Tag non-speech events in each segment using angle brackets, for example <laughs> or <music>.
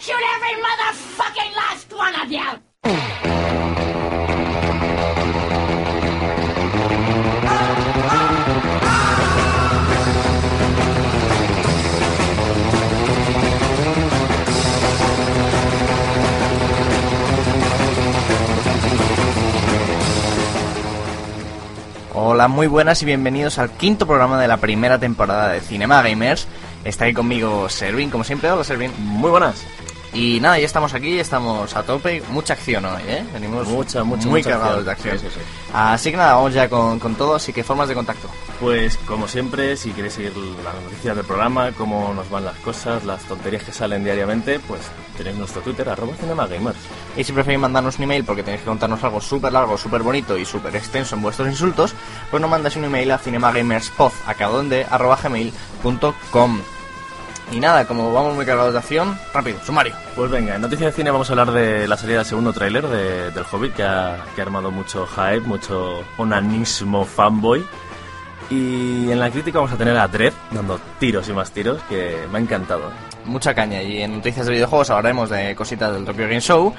Execute every motherfucking last one of you! Hola, muy buenas y bienvenidos al quinto programa de la primera temporada de Cinema Gamers. Está ahí conmigo Servin, como siempre. Hola, Servin. Muy buenas. Y nada, ya estamos aquí, estamos a tope. Mucha acción hoy, ¿eh? Venimos Mucha, mucha, muy mucha cargados de acción. Sí, sí, sí. Así que nada, vamos ya con, con todo. Así que formas de contacto. Pues como siempre, si queréis seguir las noticias del programa, cómo nos van las cosas, las tonterías que salen diariamente, pues tenéis nuestro Twitter, arroba cinemagamers. Y si preferís mandarnos un email porque tenéis que contarnos algo súper largo, súper bonito y súper extenso en vuestros insultos, pues nos mandáis un email a cinemagamerspod, Y nada, como vamos muy cargados de acción, rápido, sumario. Pues venga, en noticias de cine vamos a hablar de la salida del segundo tráiler de- del Hobbit, que ha, que ha armado mucho hype, mucho onanismo fanboy. Y en la crítica vamos a tener a Dredd dando tiros y más tiros, que me ha encantado. mucha caña y en noticias de videojuegos hablaremos de cositas del Tokyo Game Show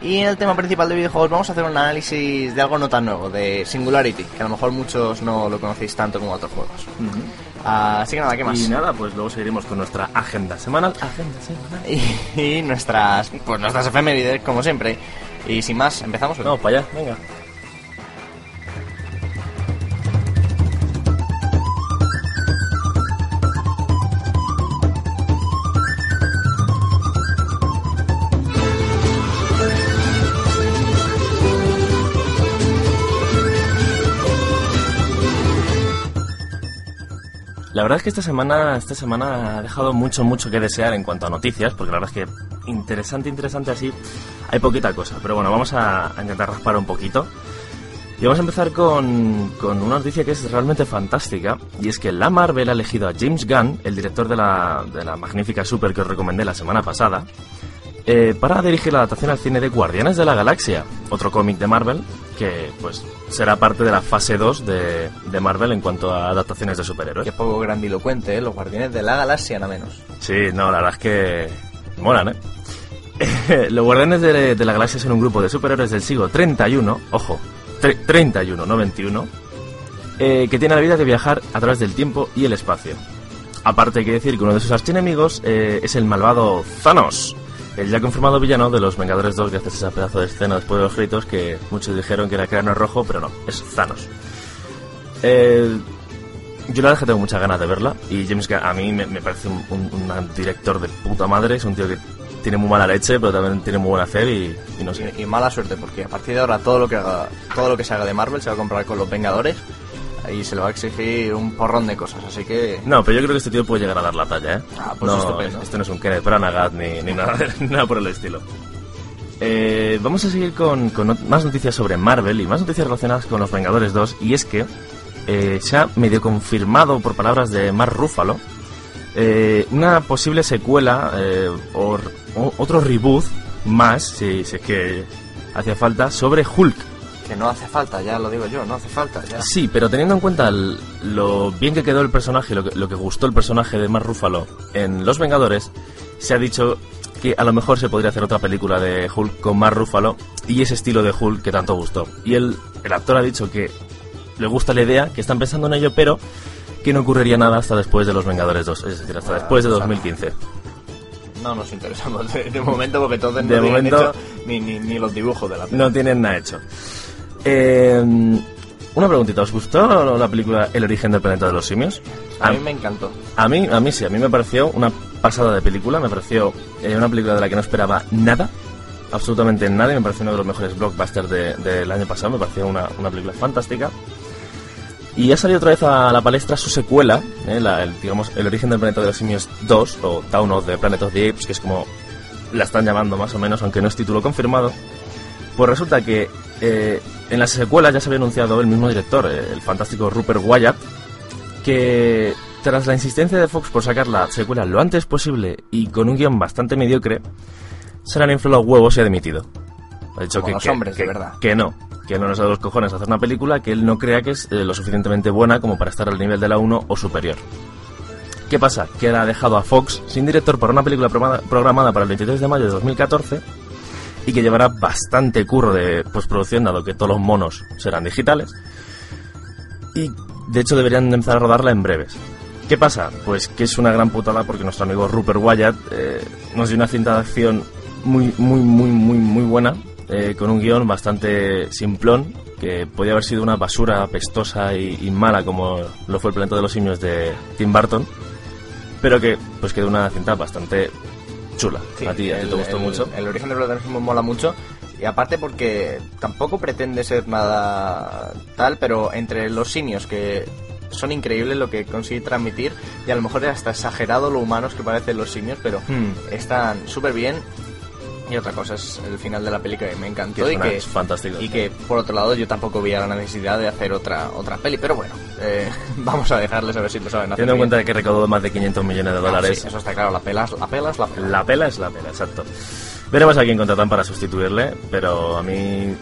y en el tema principal de videojuegos vamos a hacer un análisis de algo no tan nuevo, de Singularity, que a lo mejor muchos no lo conocéis tanto como otros juegos. Así que nada, ¿qué más? Y nada, pues luego seguiremos con nuestra agenda semanal. Agenda semanal. Y, y nuestras, pues nuestras efemérides, como siempre. Y sin más, empezamos. Vamos para allá, venga. La verdad es que esta semana, esta semana ha dejado mucho, mucho que desear en cuanto a noticias, porque la verdad es que interesante, interesante así, hay poquita cosa. Pero bueno, vamos a, intentar raspar un poquito. Y vamos a empezar con, con una noticia que es realmente fantástica, y es que la Marvel ha elegido a James Gunn, el director de la, de la magnífica Super que os recomendé la semana pasada, eh, para dirigir la adaptación al cine de Guardianes de la Galaxia, otro cómic de Marvel que pues será parte de la fase 2 de, de Marvel en cuanto a adaptaciones de superhéroes. Qué poco grandilocuente, ¿eh? Los guardianes de la galaxia, nada menos. Sí, no, la verdad es que molan, ¿eh? <laughs> Los Guardianes de, de la Galaxia son un grupo de superhéroes del siglo 31, ojo, tre- 31, no 21, eh, que tiene la vida de viajar a través del tiempo y el espacio. Aparte hay que decir que uno de sus archienemigos eh, es el malvado Thanos, el ya confirmado villano de los Vengadores 2, gracias a ese pedazo de escena después de los gritos que muchos dijeron que era cráneo rojo, pero no, es Thanos. Yo la verdad que tengo muchas ganas de verla y James Gunn a mí me, parece un, director de puta madre, es un tío que tiene muy mala leche, pero también tiene muy buena hacer y, y no sé. Y, mala suerte, porque a partir de ahora todo lo que haga, todo lo que se haga de Marvel se va a comprar con los Vengadores y se le va a exigir un porrón de cosas, así que No, pero yo creo que este tío puede llegar a dar la talla, ¿eh? Ah, pues no, estupendo. Este no es un Kenneth Branagh ni, ni nada, <laughs> nada por el estilo. Eh, vamos a seguir con, más noticias sobre Marvel y más noticias relacionadas con los Vengadores 2. Y es que eh, se ha medio confirmado, por palabras de Mark Ruffalo, eh, una posible secuela eh, o, o otro reboot más, si, si es que hacía falta, sobre Hulk. Que no hace falta, ya lo digo yo, no hace falta, ya. Sí, pero teniendo en cuenta el- lo bien que quedó el personaje, lo que, lo que gustó el personaje de Mark Ruffalo en Los Vengadores, se ha dicho que a lo mejor se podría hacer otra película de Hulk con Mark Ruffalo y ese estilo de Hulk que tanto gustó. Y el, el actor ha dicho que le gusta la idea, que están pensando en ello, pero que no ocurriría nada hasta después de Los Vengadores 2, es decir, hasta después de 2015. No nos interesamos de, de momento porque todos De no tienen momento- hecho ni, ni, ni los dibujos de la peli. No tienen nada hecho. Eh, una preguntita, ¿os gustó la película El origen del planeta de los simios? A mí me encantó. A mí, a mí sí, a mí me pareció una pasada de película, me pareció eh, una película de la que no esperaba nada, absolutamente nada, y me pareció uno de los mejores blockbusters de- del año pasado, me pareció una, una película fantástica. Y ha salido otra vez a la palestra su secuela, eh, la- el, digamos, El origen del planeta de los simios 2, o Town of the Planet of the Apes, que es como la están llamando más o menos, aunque no es título confirmado. Pues resulta que eh, en las secuelas ya se había anunciado el mismo director, eh, el fantástico Rupert Wyatt, que tras la insistencia de Fox por sacar la secuela lo antes posible y con un guion bastante mediocre, se le han inflado los huevos y ha dimitido. Ha dicho Como que, los que- hombres, de que- verdad. que no, que no nos da los cojones hacer una película que él no crea que es eh, lo suficientemente buena como para estar al nivel de la 1 o superior. ¿Qué pasa? Que ha dejado a Fox sin director para una película programada para el 23 de mayo de 2014 y que llevará bastante curro de postproducción dado que todos los monos serán digitales y de hecho deberían de empezar a rodarla en breves. ¿Qué pasa? Pues que es una gran putada porque nuestro amigo Rupert Wyatt eh, nos dio una cinta de acción muy, muy, muy, muy, muy buena, eh, con un guion bastante simplón, que podía haber sido una basura apestosa y, y mala como lo fue el planeta de los simios de Tim Burton, pero que pues quedó una cinta bastante chula. Sí, a ti, a ti te gustó el- mucho. El origen del protagonismo mola mucho. Y aparte porque tampoco pretende ser nada tal, pero entre los simios que son increíbles lo que consigue transmitir y a lo mejor es hasta exagerado lo humanos que parecen los simios, pero Hmm. están súper bien. Y otra cosa es el final de la película que me encantó Que y que fantástico. y que por otro lado yo tampoco veía la necesidad de hacer otra otra peli, pero bueno, eh, <laughs> vamos a dejarles a ver si lo saben hacer. Teniendo en cuenta de que recaudó más de 500 millones de Ah, dólares, sí, eso está claro, la pela la pela, es la pela. La pela es la pela, exacto. Veremos a quién contratan para sustituirle, pero a mí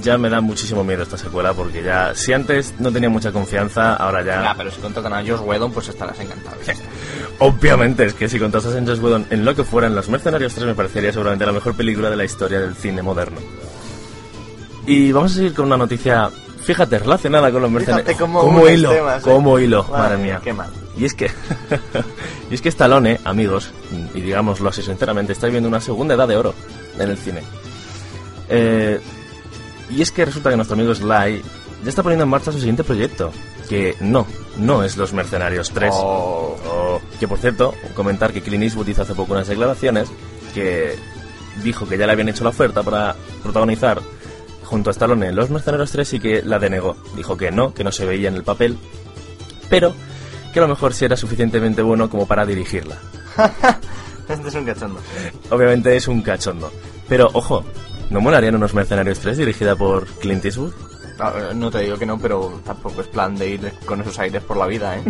ya me da muchísimo miedo esta secuela porque ya, si antes no tenía mucha confianza, ahora ya... Ya, pero si contratan a Josh Whedon, pues estarás encantado. <laughs> Obviamente, es que si contratas en Josh Whedon en lo que fueran Los Mercenarios 3 me parecería seguramente la mejor película de la historia del cine moderno. Y vamos a seguir con una noticia, fíjate, relacionada con Los Mercenarios. Cómo unes hilo, temas, ¿eh? cómo hilo, Madre mía. qué mal. Y es que, <laughs> y es que Stallone, amigos, y digámoslo así sinceramente, está viviendo una segunda edad de oro en el cine. Eh, y es que resulta que nuestro amigo Sly ya está poniendo en marcha su siguiente proyecto, que no, no es Los Mercenarios 3. Oh. O- que por cierto, comentar que Clint Eastwood hizo hace poco unas declaraciones que dijo que ya le habían hecho la oferta para protagonizar junto a Stallone en Los Mercenarios 3 y que la denegó. Dijo que no, que no se veía en el papel, pero que a lo mejor sí era suficientemente bueno como para dirigirla. <laughs> Este es un cachondo. Obviamente es un cachondo. Pero ojo, ¿no molarían unos Mercenarios 3 dirigida por Clint Eastwood? No, eh, no te digo que no, pero tampoco es plan de ir con esos aires por la vida, ¿eh?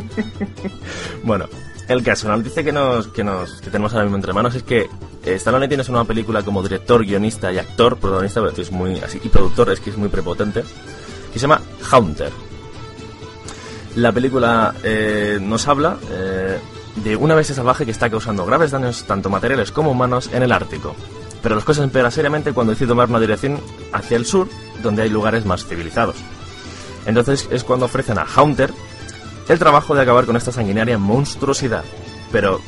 <laughs> Bueno, el caso, la noticia que nos, que nos que tenemos ahora mismo entre manos es que eh, Stallone tiene una película como director, guionista y actor, protagonista, pero es muy así, y productor, es que es muy prepotente, que se llama Haunter. La película eh, nos habla eh, de una bestia salvaje que está causando graves daños tanto materiales como humanos en el Ártico. Pero las cosas empeoran seriamente cuando decide tomar una dirección hacia el sur, donde hay lugares más civilizados. Entonces es cuando ofrecen a Haunter el trabajo de acabar con esta sanguinaria monstruosidad. Pero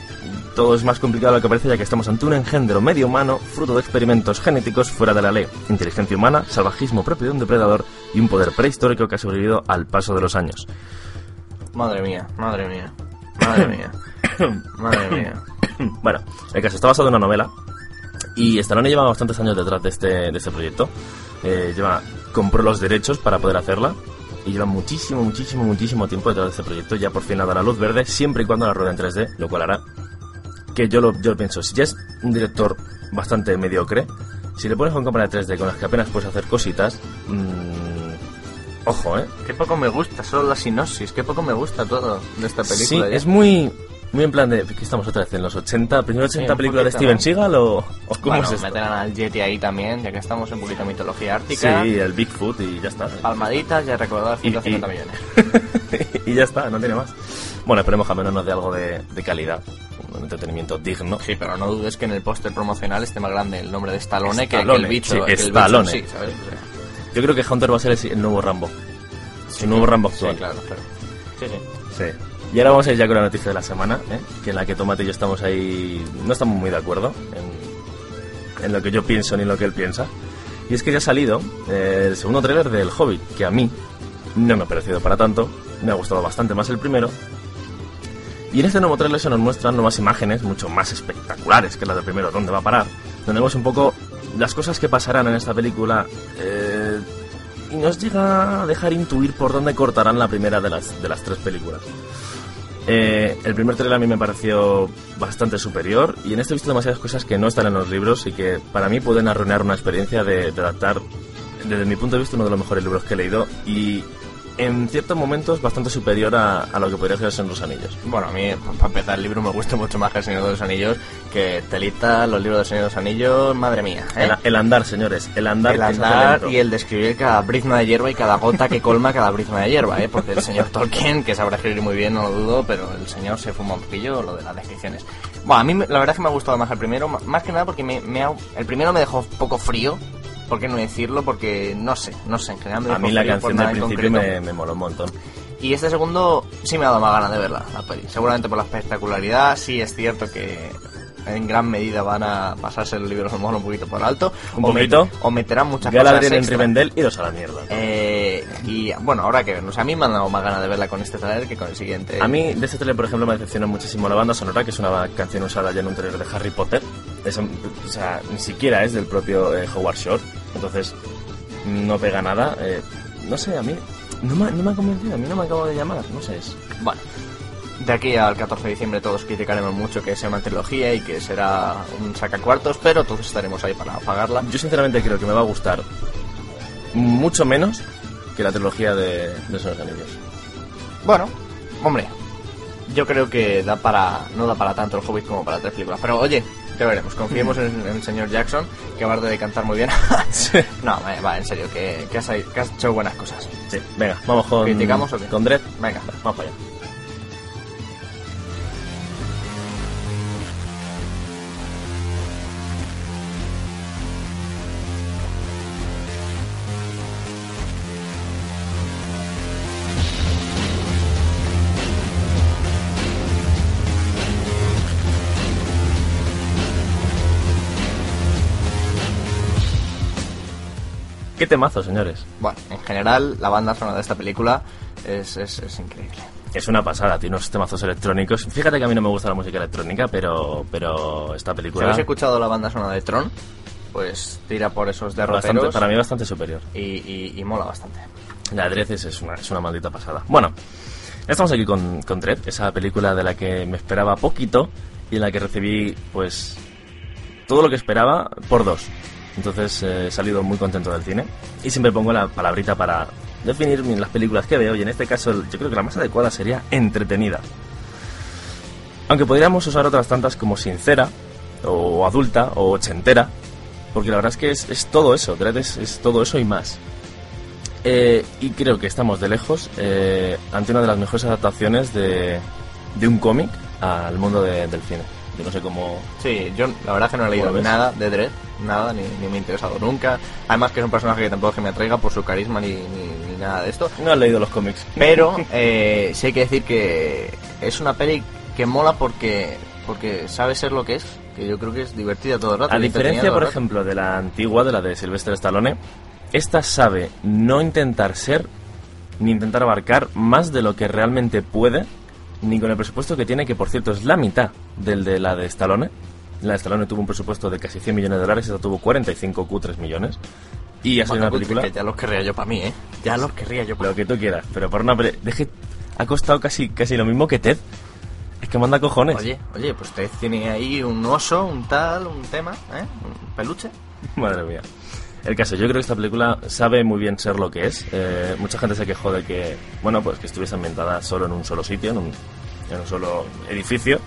todo es más complicado de lo que parece ya que estamos ante un engendro medio humano, fruto de experimentos genéticos fuera de la ley, inteligencia humana, salvajismo propio de un depredador y un poder prehistórico que ha sobrevivido al paso de los años. Madre mía, madre mía, madre mía, <coughs> madre mía. bueno, el caso está basado en una novela y Stallone lleva bastantes años detrás de este, de este proyecto. Eh, lleva, compró los derechos para poder hacerla y lleva muchísimo, muchísimo, muchísimo tiempo detrás de este proyecto. Ya por fin le da la luz verde, siempre y cuando la rueda en 3D, lo cual hará que yo lo, yo lo pienso. Si ya es un director bastante mediocre, si le pones con cámara de 3D con las que apenas puedes hacer cositas, mmm, ojo, ¿eh? Qué poco me gusta, solo la sinopsis, qué poco me gusta todo de esta película. Sí, ya. es muy, muy en plan de. ¿Qué estamos otra vez? ¿En los 80? ¿Primero 80 un películas de Steven. Seagal o, o cómo Bueno, es esto? meterán al Yeti ahí también, ya que estamos en un poquito de mitología Sí, ártica. el Bigfoot y ya está. Palmaditas, ya recordar Y- 150 y- millones. <laughs> y ya está, no tiene más. Bueno, esperemos que al menos nos dé algo de, de calidad, un entretenimiento digno. Sí, pero no dudes que en el póster promocional esté más grande el nombre de Stallone, que- que, Stallone, el bicho. sí, que el bicho, Stallone. sí, ¿sabes? Yo creo que Hunter va a ser el, nuevo Rambo. Su nuevo Rambo sí, actual. claro, claro. Sí, sí. Sí. Y ahora vamos a ir ya con la noticia de la semana, ¿eh? que en la que Tomate y yo estamos ahí, no estamos muy de acuerdo en, lo que yo pienso ni en lo que él piensa. Y es que ya ha salido eh, el segundo tráiler del Hobbit, que a mí no me ha parecido para tanto, me ha gustado bastante más el primero. Y en este nuevo tráiler se nos muestran nuevas imágenes, mucho más espectaculares que las del primero, donde va a parar. Donde vemos un poco las cosas que pasarán en esta película eh, y nos llega a dejar intuir por dónde cortarán la primera de las, de las tres películas. Eh, el primer trailer a mí me pareció bastante superior y en este he visto demasiadas cosas que no están en los libros y que para mí pueden arruinar una experiencia de, de adaptar, desde mi punto de vista, uno de los mejores libros que he leído y en ciertos momentos bastante superior a, a lo que podría ser en los anillos. Bueno, a mí, para empezar, el libro me gusta mucho más que El Señor de los Anillos, que Telita, los libros del Señor de los Anillos, madre mía. ¿eh? El, el andar, señores, el andar, el andar y el describir cada brizna de hierba y cada gota que colma cada brizna de hierba, ¿eh? porque el señor Tolkien, que sabrá escribir muy bien, no lo dudo, pero el señor se fuma un poquillo lo de las descripciones. Bueno, a mí la verdad es que me ha gustado más el primero, más que nada porque me, me ha- el primero me dejó un poco frío, ¿por qué no decirlo? Porque no sé, no sé, en general me A mí la canción del principio me, me moló un montón. Y este segundo sí me ha dado más ganas de verla, la peli. Seguramente por la espectacularidad, sí es cierto que en gran medida van a pasarse los libros de un poquito por alto. Un o poquito. o meterán muchas Galadriel cosas en. Rivendell, iros a la mierda. Eh, y bueno, ahora que vernos. A mí me han dado más ganas de verla con este trailer que con el siguiente. A mí, de este trailer, por ejemplo, me decepcionó muchísimo la banda sonora, que es una canción usada ya en un trailer de Harry Potter. Es, o sea, ni siquiera es del propio eh, Howard Shore. Entonces, no pega nada. eh, no sé, a mí no me, no me ha convencido, a mí no me acabo de llamar, no sé. Es, Bueno, de aquí al 14 de diciembre todos criticaremos mucho que sea una trilogía y que será un sacacuartos, pero todos estaremos ahí para pagarla. yo, sinceramente, creo que me va a gustar mucho menos que la trilogía de, de los Anillos. Bueno, hombre, yo creo que da para no da para tanto el Hobbit como para tres películas. Pero oye, ya veremos. Confiemos en, en el señor Jackson, que va de cantar muy bien. <laughs> no, va, va, en serio, que, que has, que has hecho buenas cosas. Sí, venga, vamos con, ¿Criticamos o qué? con Dredd. Venga. Vamos para allá. Qué temazo, señores. Bueno, en general, la banda sonora de esta película es, es, es increíble. Es una pasada, tiene unos temazos electrónicos. Fíjate que a mí no me gusta la música electrónica, pero, pero esta Si película habéis escuchado la banda sonora de Tron, pues tira por esos bastante, derroteros para mí bastante superior. y, y, y mola bastante. La Dredd es, es una, es una maldita pasada. Bueno, estamos aquí con, con Dredd, esa película de la que me esperaba poquito y en la que recibí, pues, todo lo que esperaba por dos. Entonces eh, he salido muy contento del cine y siempre pongo la palabrita para definir las películas que veo y en este caso yo creo que la más adecuada sería entretenida. Aunque podríamos usar otras tantas como sincera o adulta o ochentera, porque la verdad es que es, es todo eso, Dredd es, es todo eso y más. Eh, y creo que estamos de lejos eh, ante una de las mejores adaptaciones de, de un cómic al mundo de- del cine. Yo no sé cómo... Sí, yo la verdad es que no he leído nada de Dredd, nada, ni, ni me he interesado nunca. Además que es un personaje que tampoco es que me atraiga por su carisma ni, ni, ni nada de esto. No he leído los cómics. Pero eh, sí hay que decir que es una peli que mola porque porque sabe ser lo que es, que yo creo que es divertida todo el rato. A diferencia, por ejemplo, de la antigua, de la de Sylvester Stallone, esta sabe no intentar ser ni intentar abarcar más de lo que realmente puede, ni con el presupuesto que tiene, que por cierto es la mitad del de la de Stallone. La de Stallone tuvo un presupuesto de casi 100 millones de dólares, esta tuvo 45 Q3 millones. Y ha sido Bueno, una pues, película... que ya los querría yo para mí, ¿eh? Ya los querría yo para Lo que tú quieras, pero por una peli... Deje... Ha costado casi, casi lo mismo que Ted. Es que manda cojones. Oye, oye, pues usted tiene ahí un oso, un tal, un tema, ¿eh? Un peluche. Madre mía. El caso, yo creo que esta película sabe muy bien ser lo que es. Eh, mucha gente se quejó de que, bueno, pues que estuviese ambientada solo en un solo sitio, en un, en un solo edificio.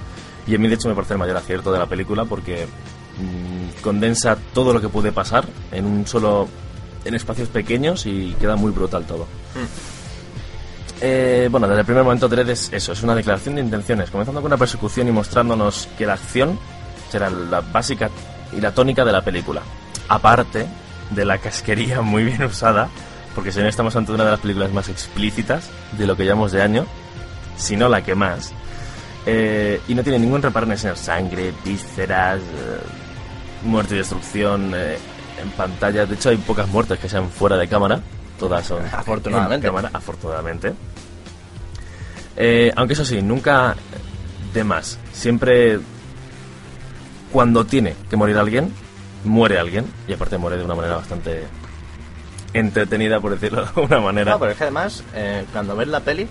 Y a mí, de hecho, me parece el mayor acierto de la película porque mm, condensa todo lo que puede pasar en un solo. en espacios pequeños y queda muy brutal todo. Eh, bueno, desde el primer momento Dredd es eso, es una declaración de intenciones, comenzando con una persecución y mostrándonos que la acción será la básica y la tónica de la película. Aparte de la casquería muy bien usada, porque si no estamos ante una de las películas más explícitas de lo que llamamos de año, si no la que más, eh, y no tiene ningún reparo en enseñar sangre, vísceras, eh, muerte y destrucción eh, en pantalla. De hecho, hay pocas muertes que sean fuera de cámara, todas son Afortunadamente. en cámara, afortunadamente. Eh, aunque eso sí, nunca de más. Siempre cuando tiene que morir alguien, muere alguien. Y aparte muere de una manera bastante entretenida, por decirlo de alguna manera. No, pero es que además, cuando ves la peli,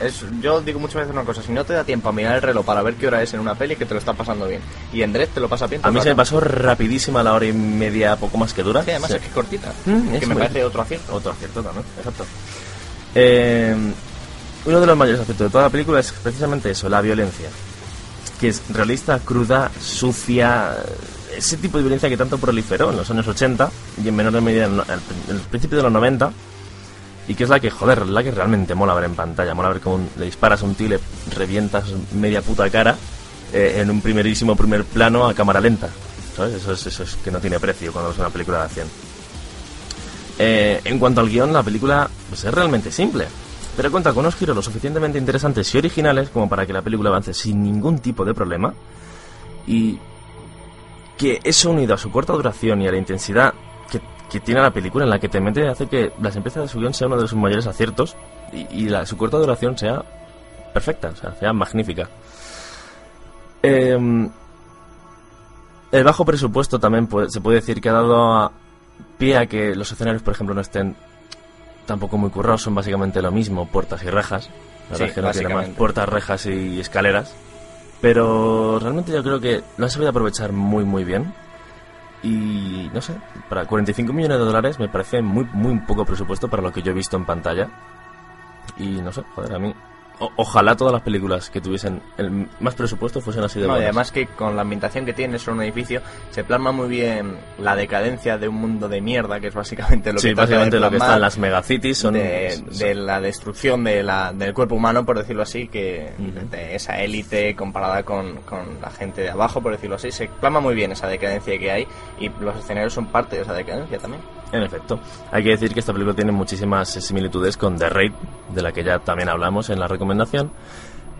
es, yo digo muchas veces una cosa, si no te da tiempo a mirar el reloj para ver qué hora es en una peli, que te lo está pasando bien. Y en Dredd te lo pasa bien. A mí se me pasó rapidísima la hora y media, poco más que dura. Sí, además Sí. es que es cortita. Mm, que me muy- parece otro acierto. Otro acierto también, exacto. Eh, uno de los mayores aciertos de toda la película es precisamente eso, la violencia. Que es realista, cruda, sucia, ese tipo de violencia que tanto proliferó en los años 80 y en menor medida en el principio de los 90. Y que es la que, joder, la que realmente mola ver en pantalla. Mola ver cómo le disparas un tío y revientas media puta cara eh, en un primerísimo primer plano a cámara lenta. ¿Sabes? Eso es, que no tiene precio cuando es una película de acción. Eh, en cuanto al guion, la película pues, es realmente simple, pero cuenta con unos giros lo suficientemente interesantes y originales como para que la película avance sin ningún tipo de problema. Y que eso unido a su corta duración y a la intensidad que, tiene la película en la que te mete hace que la simpleza de su guion sea uno de sus mayores aciertos y, y la, su corta duración sea perfecta, o sea, sea magnífica. Em, el bajo presupuesto también puede- se puede decir que ha dado a- pie a que los escenarios, por ejemplo, no estén tampoco muy currados, son básicamente lo mismo, puertas y rejas. La verdad Sí, es que no tiene más puertas, rejas y escaleras. Pero realmente yo creo que lo han sabido aprovechar muy muy bien. Y no sé, para 45 millones de dólares me parece muy muy poco presupuesto para lo que yo he visto en pantalla. Y no sé, joder, a mí. O- ojalá todas las películas que tuviesen el más presupuesto fuesen así de No, y además que con la ambientación que tiene sobre un edificio se plasma muy bien la decadencia de un mundo de mierda, que es básicamente lo sí, que de básicamente lo que está en las megacities son. de, son- de la destrucción de la, del cuerpo humano, por decirlo así, que de esa élite comparada con, con la gente de abajo, por decirlo así, se plasma muy bien esa decadencia que hay y los escenarios son parte de esa decadencia también. En efecto. Hay que decir que esta película tiene muchísimas similitudes con The Raid, de la que ya también hablamos en la recomendación,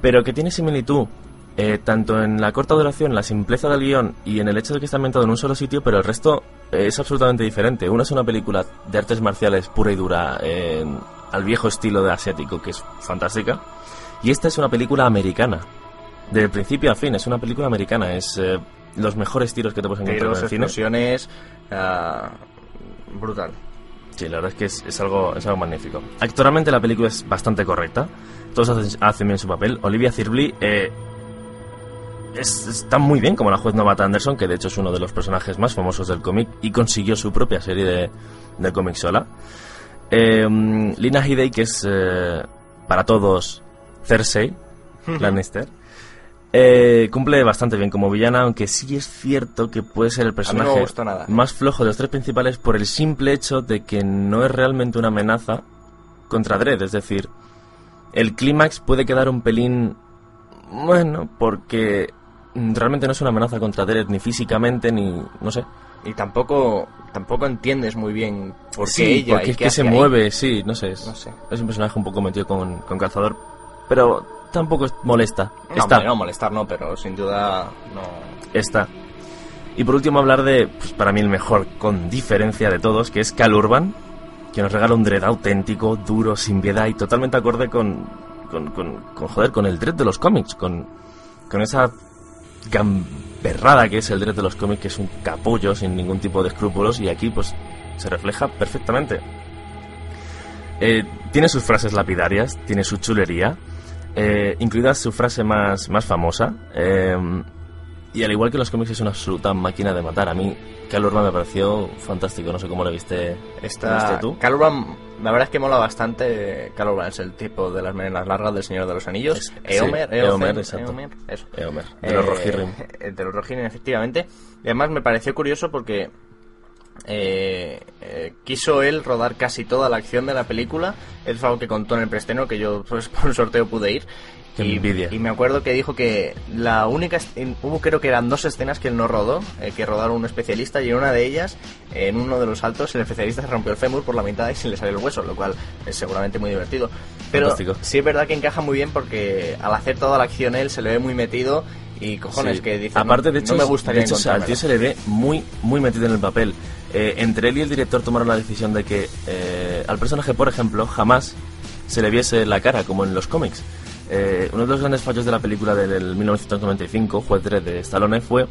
pero que tiene similitud eh, tanto en la corta duración, la simpleza del guion y en el hecho de que está ambientado en un solo sitio, pero el resto eh, es absolutamente diferente. Una es una película de artes marciales pura y dura, eh, al viejo estilo de asiático, que es fantástica, y esta es una película americana. De principio a fin, es una película americana, es eh, los mejores tiros que te puedes encontrar Tiros, en el cine. explosiones, ah, brutal. Sí, la verdad es que es, es algo, es algo magnífico. Actualmente la película es bastante correcta. Todos hacen, hacen bien su papel. Olivia Thirlby eh, es- está muy bien como la juez novata Anderson, que de hecho es uno de los personajes más famosos del cómic y consiguió su propia serie de, de cómic sola. Eh, Lina Headey, que es eh, para todos Cersei <laughs> Lannister. Eh, cumple bastante bien como villana, aunque sí es cierto que puede ser el personaje nada. más flojo de los tres principales por el simple hecho de que no es realmente una amenaza contra Dredd. Es decir, el clímax puede quedar un pelín. Bueno, porque realmente no es una amenaza contra Dredd ni físicamente ni. no sé. Y tampoco tampoco entiendes muy bien por qué Sí, ella porque y es qué que se ahí. mueve, sí, no sé. Es, No sé. es un personaje un poco metido con, con calzador, pero tampoco es- molesta. No, Está. hombre, no molestar no, pero sin duda no. Está. Y por último hablar de, pues para mí el mejor con diferencia de todos, que es Cal Urban, que nos regala un Dread auténtico, duro, sin piedad y totalmente acorde con, con, con, con, joder, con el Dread de los cómics, con, con esa gamberrada que es el Dread de los cómics, que es un capullo sin ningún tipo de escrúpulos y aquí pues se refleja perfectamente. Eh, tiene sus frases lapidarias, tiene su chulería, eh, incluida su frase más, más famosa. eh, y al igual que los cómics es una absoluta máquina de matar. A mí, Cal Urban me pareció fantástico. No sé cómo lo viste, Esta, viste tú. Cal Urban, la verdad es que mola bastante. Cal Urban es el tipo de las melenas largas del Señor de los Anillos. Es- Eomer, sí, Eomer, Eomer, exacto. Eomer, eso. Eomer, de los Eh, Rohirrim. eh, De los Rohirrim, efectivamente. Y además me pareció curioso porque eh, eh, quiso él rodar casi toda la acción de la película. Es algo que contó en el preestreno, que yo <laughs> pues, por un sorteo pude ir. Y, me acuerdo que dijo que la única... Hubo creo que eran dos escenas que él no rodó, eh, que rodaron un especialista, y en una de ellas, en uno de los saltos, el especialista se rompió el fémur por la mitad y se le salió el hueso, lo cual es seguramente muy divertido. Pero Fantástico. sí es verdad que encaja muy bien porque al hacer toda la acción él se le ve muy metido y cojones Sí. que dice Aparte, no, de hecho, no me gustaría de hecho, al tío encontrármelo". se le ve muy, muy metido en el papel. Eh, entre él y el director tomaron la decisión de que eh, al personaje, por ejemplo, jamás se le viese la cara, como en los cómics. Eh, uno de los grandes fallos de la película del 1995, Juez Dredd de Stallone, fue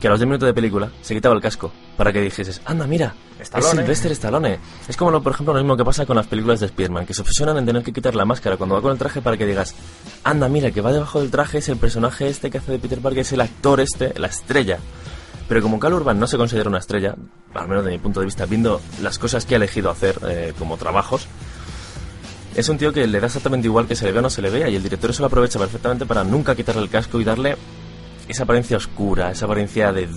que a los 10 minutos de película se quitaba el casco para que dijeses, anda, mira, Stallone. es Sylvester Stallone. Es como, lo, por ejemplo, lo mismo que pasa con las películas de Spider-Man, que se obsesionan en tener que quitar la máscara cuando va con el traje para que digas, anda, mira, que va debajo del traje es el personaje este que hace de Peter Parker, es el actor este, la estrella. Pero como Cal Urban no se considera una estrella, al menos de mi punto de vista, viendo las cosas que ha elegido hacer eh, como trabajos, es un tío que le da exactamente igual que se le vea o no se le vea y el director eso lo aprovecha perfectamente para nunca quitarle el casco y darle esa apariencia oscura, esa apariencia de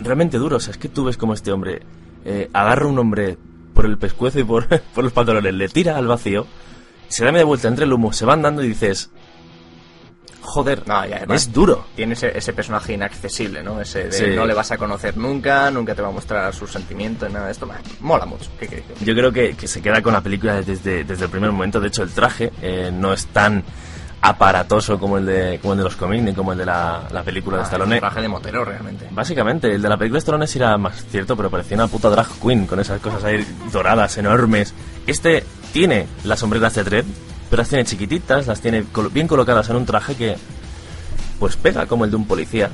realmente duro. O sea, es que tú ves como este hombre eh, agarra a un hombre por el pescuezo y por, <laughs> por los pantalones, le tira al vacío, se da media vuelta entre el humo, se va andando y dices, joder, No, y además es duro. Tiene ese, ese personaje inaccesible, ¿no? Ese de Sí. no le vas a conocer nunca, nunca te va a mostrar sus sentimientos, nada de esto. Mola mucho. ¿Qué? Yo creo que, que se queda con la película desde, desde el primer momento. De hecho, el traje eh, no es tan aparatoso como el de, como el de los cómics ni como el de la, la película de Ah, Stallone. es un traje de motero, realmente. Básicamente, el de la película de Stallone sí era más cierto, pero parecía una puta drag queen con esas cosas ahí doradas, enormes. Este tiene las sombreras de Dredd, pero las tiene chiquititas, las tiene bien colocadas en un traje que pues pega como el de un policía.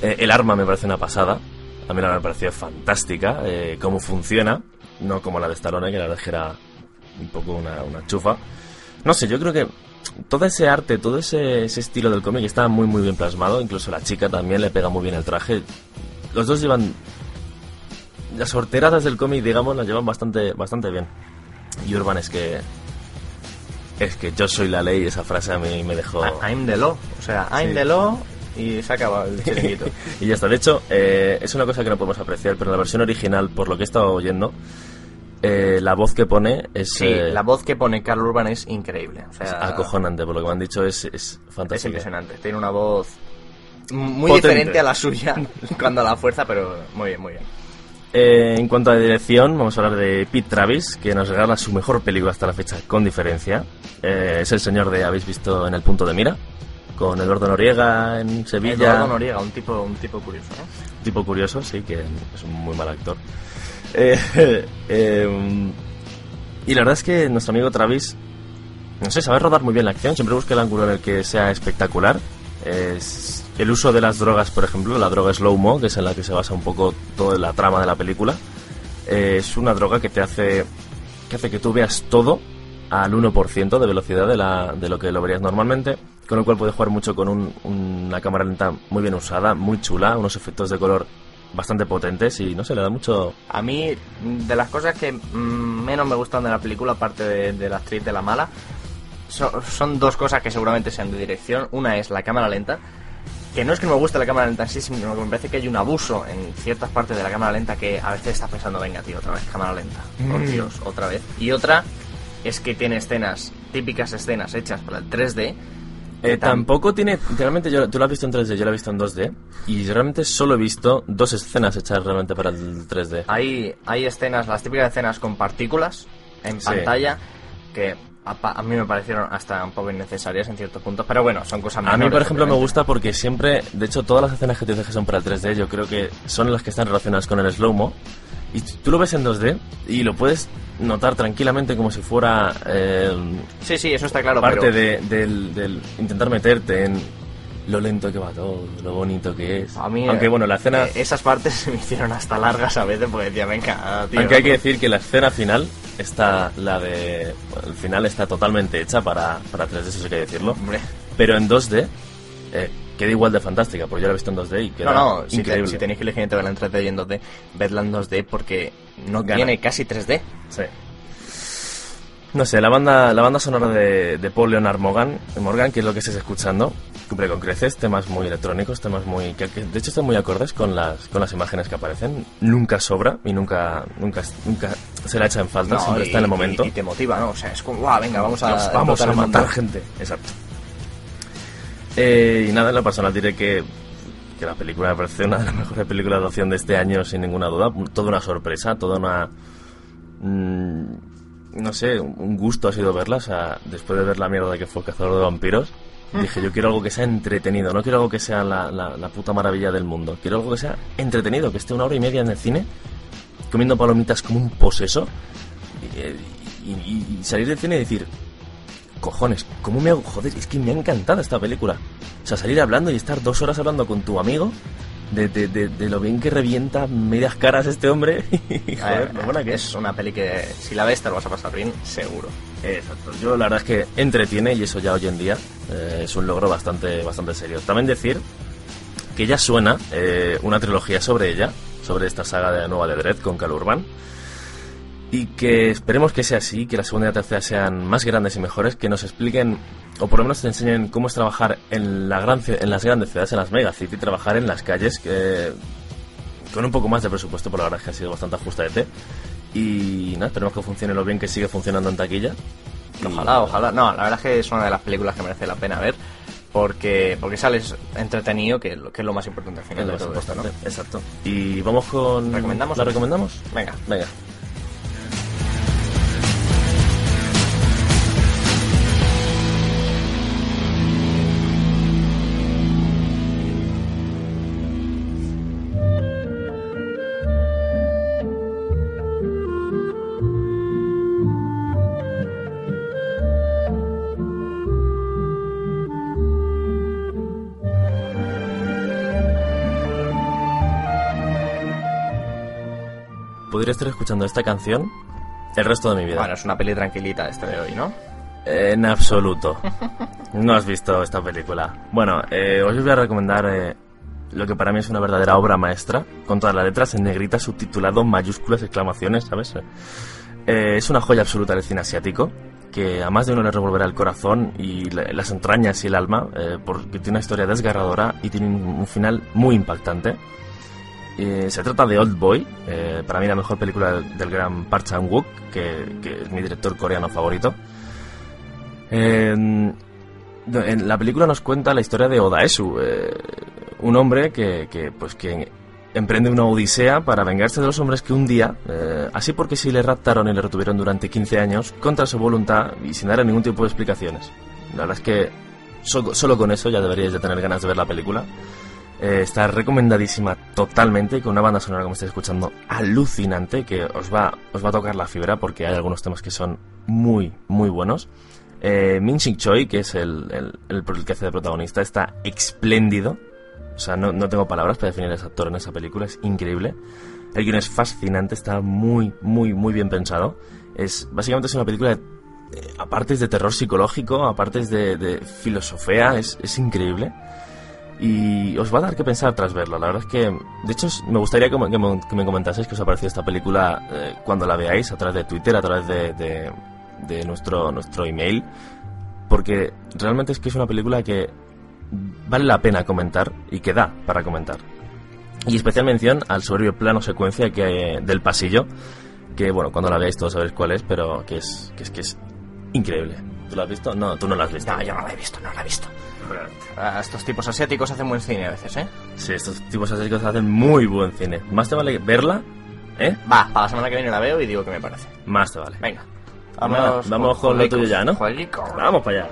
Eh, el arma me parece una pasada. A mí la me pareció fantástica, eh, cómo funciona, no como la de Stallone, que la verdad era un poco una, una chufa. No sé, yo creo que todo ese arte, todo ese, estilo del cómic está muy muy bien plasmado. Incluso la chica también le pega muy bien el traje. Los dos llevan las sorteradas del cómic, digamos, las llevan bastante bastante bien. Y Urban es que es que yo soy la ley. Esa frase a mí me dejó I'm the law. O sea, I'm Sí. the law y se acaba el chiringuito. <laughs> y ya está. De hecho, eh, es una cosa que no podemos apreciar, pero la versión original, por lo que he estado oyendo, eh, la voz que pone es, Sí, eh, la voz que pone Carl Urban es increíble. O sea, es acojonante. Por lo que me han dicho, es, es Es fantástica. impresionante. Tiene una voz muy Potente. diferente a la suya <laughs> cuando a la fuerza, pero muy bien, muy bien. Eh, en cuanto a dirección, vamos a hablar de Pete Travis, que nos regala su mejor película hasta la fecha, con diferencia. Eh, es el señor de Habéis visto en el punto de mira, con Eduardo Noriega en Sevilla. Eduardo Noriega, un tipo, un tipo curioso, ¿no? tipo curioso, sí, que es un muy mal actor. Eh, <laughs> eh, y la verdad es que nuestro amigo Travis, no sé, sabe rodar muy bien la acción, siempre busca el ángulo en el que sea espectacular. Es el uso de las drogas, por ejemplo, la droga slow-mo, que es en la que se basa un poco toda la trama de la película, eh, es una droga que te hace que hace que tú veas todo al 1% de velocidad de, la, de lo que lo verías normalmente, con lo cual puedes jugar mucho con un- una cámara lenta muy bien usada, muy chula, unos efectos de color bastante potentes y no sé, le da mucho... A mí, de las cosas que mm, menos me gustan de la película, aparte de, la actriz de la mala, so- son dos cosas que seguramente sean de dirección. Una es la cámara lenta, que no es que no me guste la cámara lenta en sí, sino que me parece que hay un abuso en ciertas partes de la cámara lenta que a veces estás pensando, venga, tío, otra vez, cámara lenta. Por Dios, otra vez. Y otra es que tiene escenas, típicas escenas hechas para el 3D. Eh, tam- tampoco tiene, realmente yo, tú lo has visto en 3D, yo lo he visto en 2D y realmente solo he visto dos escenas hechas realmente para el 3D. Hay, hay escenas, las típicas escenas con partículas en Sí. pantalla que a, a mí me parecieron hasta un poco innecesarias en ciertos puntos, pero bueno, son cosas A mí, menores, por ejemplo, me gusta porque siempre, de hecho, todas las escenas que te que son para el 3D, yo creo que son las que están relacionadas con el slow-mo. Y tú lo ves en 2D y lo puedes notar tranquilamente como si fuera eh, Sí, sí, eso está claro, parte pero de, del, del intentar meterte en lo lento que va todo, lo bonito que es. a mí, Aunque bueno, la escena... eh, esas partes <laughs> se me hicieron hasta largas a veces porque decía, venga, tío. Aunque hay que decir que la escena final está, la de... El final está totalmente hecha para, para 3D, eso hay que decirlo. Hombre. Pero en 2D eh, queda igual de fantástica, porque yo la he visto en 2D y queda No, no, si, te- si tenéis que elegir entre verla en 3D y en 2D, vedla en 2D porque no Gana. tiene casi 3D. Sí. No sé, la banda, la banda sonora de, de Paul Leonard Morgan, Morgan, que es lo que estés escuchando, cumple con creces, temas muy electrónicos, temas muy... que, que de hecho están muy acordes con las, con las imágenes que aparecen. Nunca sobra y nunca, nunca, nunca se la echa en falta, siempre y- está en el momento. Y, y te motiva, ¿no? O sea, es como, guau, venga, vamos a, Nos vamos a matar mundo". gente. Exacto. Eh, y nada, en lo personal diré que, que la película me parece una de las mejores películas de acción de este año, sin ninguna duda. Toda una sorpresa, toda una... mm, no sé, un gusto ha sido verla. O sea, después de ver la mierda que fue Cazador de Vampiros, dije, yo quiero algo que sea entretenido, no quiero algo que sea la, la- la puta maravilla del mundo. Quiero algo que sea entretenido, que esté una hora y media en el cine, comiendo palomitas como un poseso, y, y- salir del cine y decir, cojones, ¿cómo me hago? Joder, es que me ha encantado esta película. O sea, salir hablando y estar dos horas hablando con tu amigo de, de, de, de lo bien que revienta medias caras este hombre. <laughs> ver, joder, lo buena que es. es una peli que si la ves te lo vas a pasar bien, seguro. Exacto. Yo la verdad es que entretiene y eso ya hoy en día eh, es un logro bastante, bastante serio. También decir que ya suena eh, una trilogía sobre ella, sobre esta saga de nueva de Dredd con Cal Urban. Y que esperemos que sea así, que la segunda y la tercera sean más grandes y mejores, que nos expliquen, o por lo menos te enseñen cómo es trabajar en, la gran, en las grandes ciudades, en las megacity, trabajar en las calles, que, con un poco más de presupuesto, por la verdad es que ha sido bastante ajustadete. Y nada, esperemos que funcione lo bien que sigue funcionando en taquilla. Y- Ojalá, ojalá. No, la verdad es que es una de las películas que merece la pena ver porque porque sales entretenido, que, que es lo más importante al final Es lo de más todo esto, ¿no? importante, Exacto. Y vamos con... ¿Recomendamos? ¿La recomendamos? Venga. Venga. Estar escuchando esta canción el resto de mi vida. Bueno, es una peli tranquilita esta de hoy, ¿no? En absoluto. <laughs> No has visto esta película. Bueno, eh, os voy a recomendar eh, lo que para mí es una verdadera obra maestra, con todas las letras en negrita, subtitulado, mayúsculas, exclamaciones, ¿sabes? Eh, es una joya absoluta del cine asiático, que a más de uno le revolverá el corazón y la- las entrañas y el alma, eh, porque tiene una historia desgarradora y tiene un, un final muy impactante. Se trata de Old Boy, eh, para mí la mejor película del, gran Park Chan-wook, que, que es mi director coreano favorito. Eh, en la película nos cuenta la historia de Odaesu, eh, un hombre que, que, pues, que emprende una odisea para vengarse de los hombres que un día, así porque si le raptaron y le retuvieron durante 15 años, contra su voluntad y sin dar ningún tipo de explicaciones. La verdad es que so- solo con eso ya deberíais de tener ganas de ver la película. Eh, está recomendadísima totalmente, con una banda sonora, como estáis escuchando, alucinante, que os va, os va a tocar la fibra porque hay algunos temas que son muy, muy buenos. Eh, Min Sik Choi, que es el, el, que hace de protagonista, está espléndido. O sea, no, no tengo palabras para definir a ese actor en esa película, es increíble. El guion es fascinante, está muy, muy, muy bien pensado. Es, básicamente es una película, de, eh, aparte es de terror psicológico, aparte es de, de filosofía, es, es increíble y os va a dar que pensar tras verla. La verdad es que, de hecho, me gustaría que, me- que me, que me comentaseis qué os ha parecido esta película eh, cuando la veáis, a través de Twitter, a través de, de- de nuestro, nuestro email, porque realmente es que es una película que vale la pena comentar y que da para comentar. Y especial mención al soberbio plano secuencia que del pasillo, que bueno, cuando la veáis todos sabréis cuál es, pero que es, que es, que es increíble. ¿Tú lo has visto? No, tú no lo has visto. No, yo no la he visto, no la he visto. Ah, Estos tipos asiáticos hacen buen cine a veces, ¿eh? Sí, estos tipos asiáticos hacen muy buen cine. Más te vale verla, ¿eh? Va, para la semana que viene la veo y digo qué me parece. Más te vale. Venga. Vamos, vamos con lo tuyo ya, ¿no? Vamos para allá.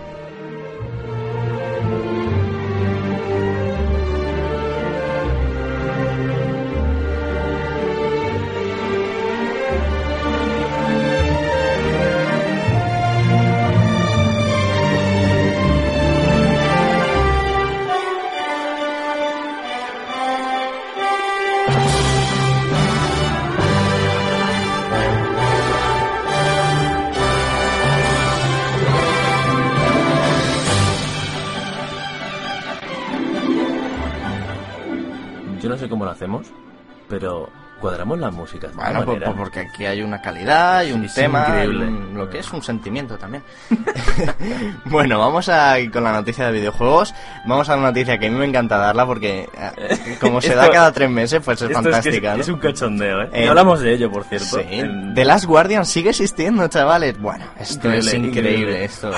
Pero cuadramos la música. de Bueno, una pues, manera. pues porque aquí hay una calidad y un Es tema, increíble. un- lo que es un sentimiento también. <laughs> bueno, vamos a ir con la noticia de videojuegos. Vamos a una noticia que a mí me encanta darla porque eh, como se da cada tres meses, pues es Esto es, que es, fantástica. ¿no? es un cachondeo, ¿eh? Eh, Y hablamos de ello, por cierto. Sí, En- The Last Guardian sigue existiendo, chavales. Bueno, esto Increíble, es increíble, increíble. esto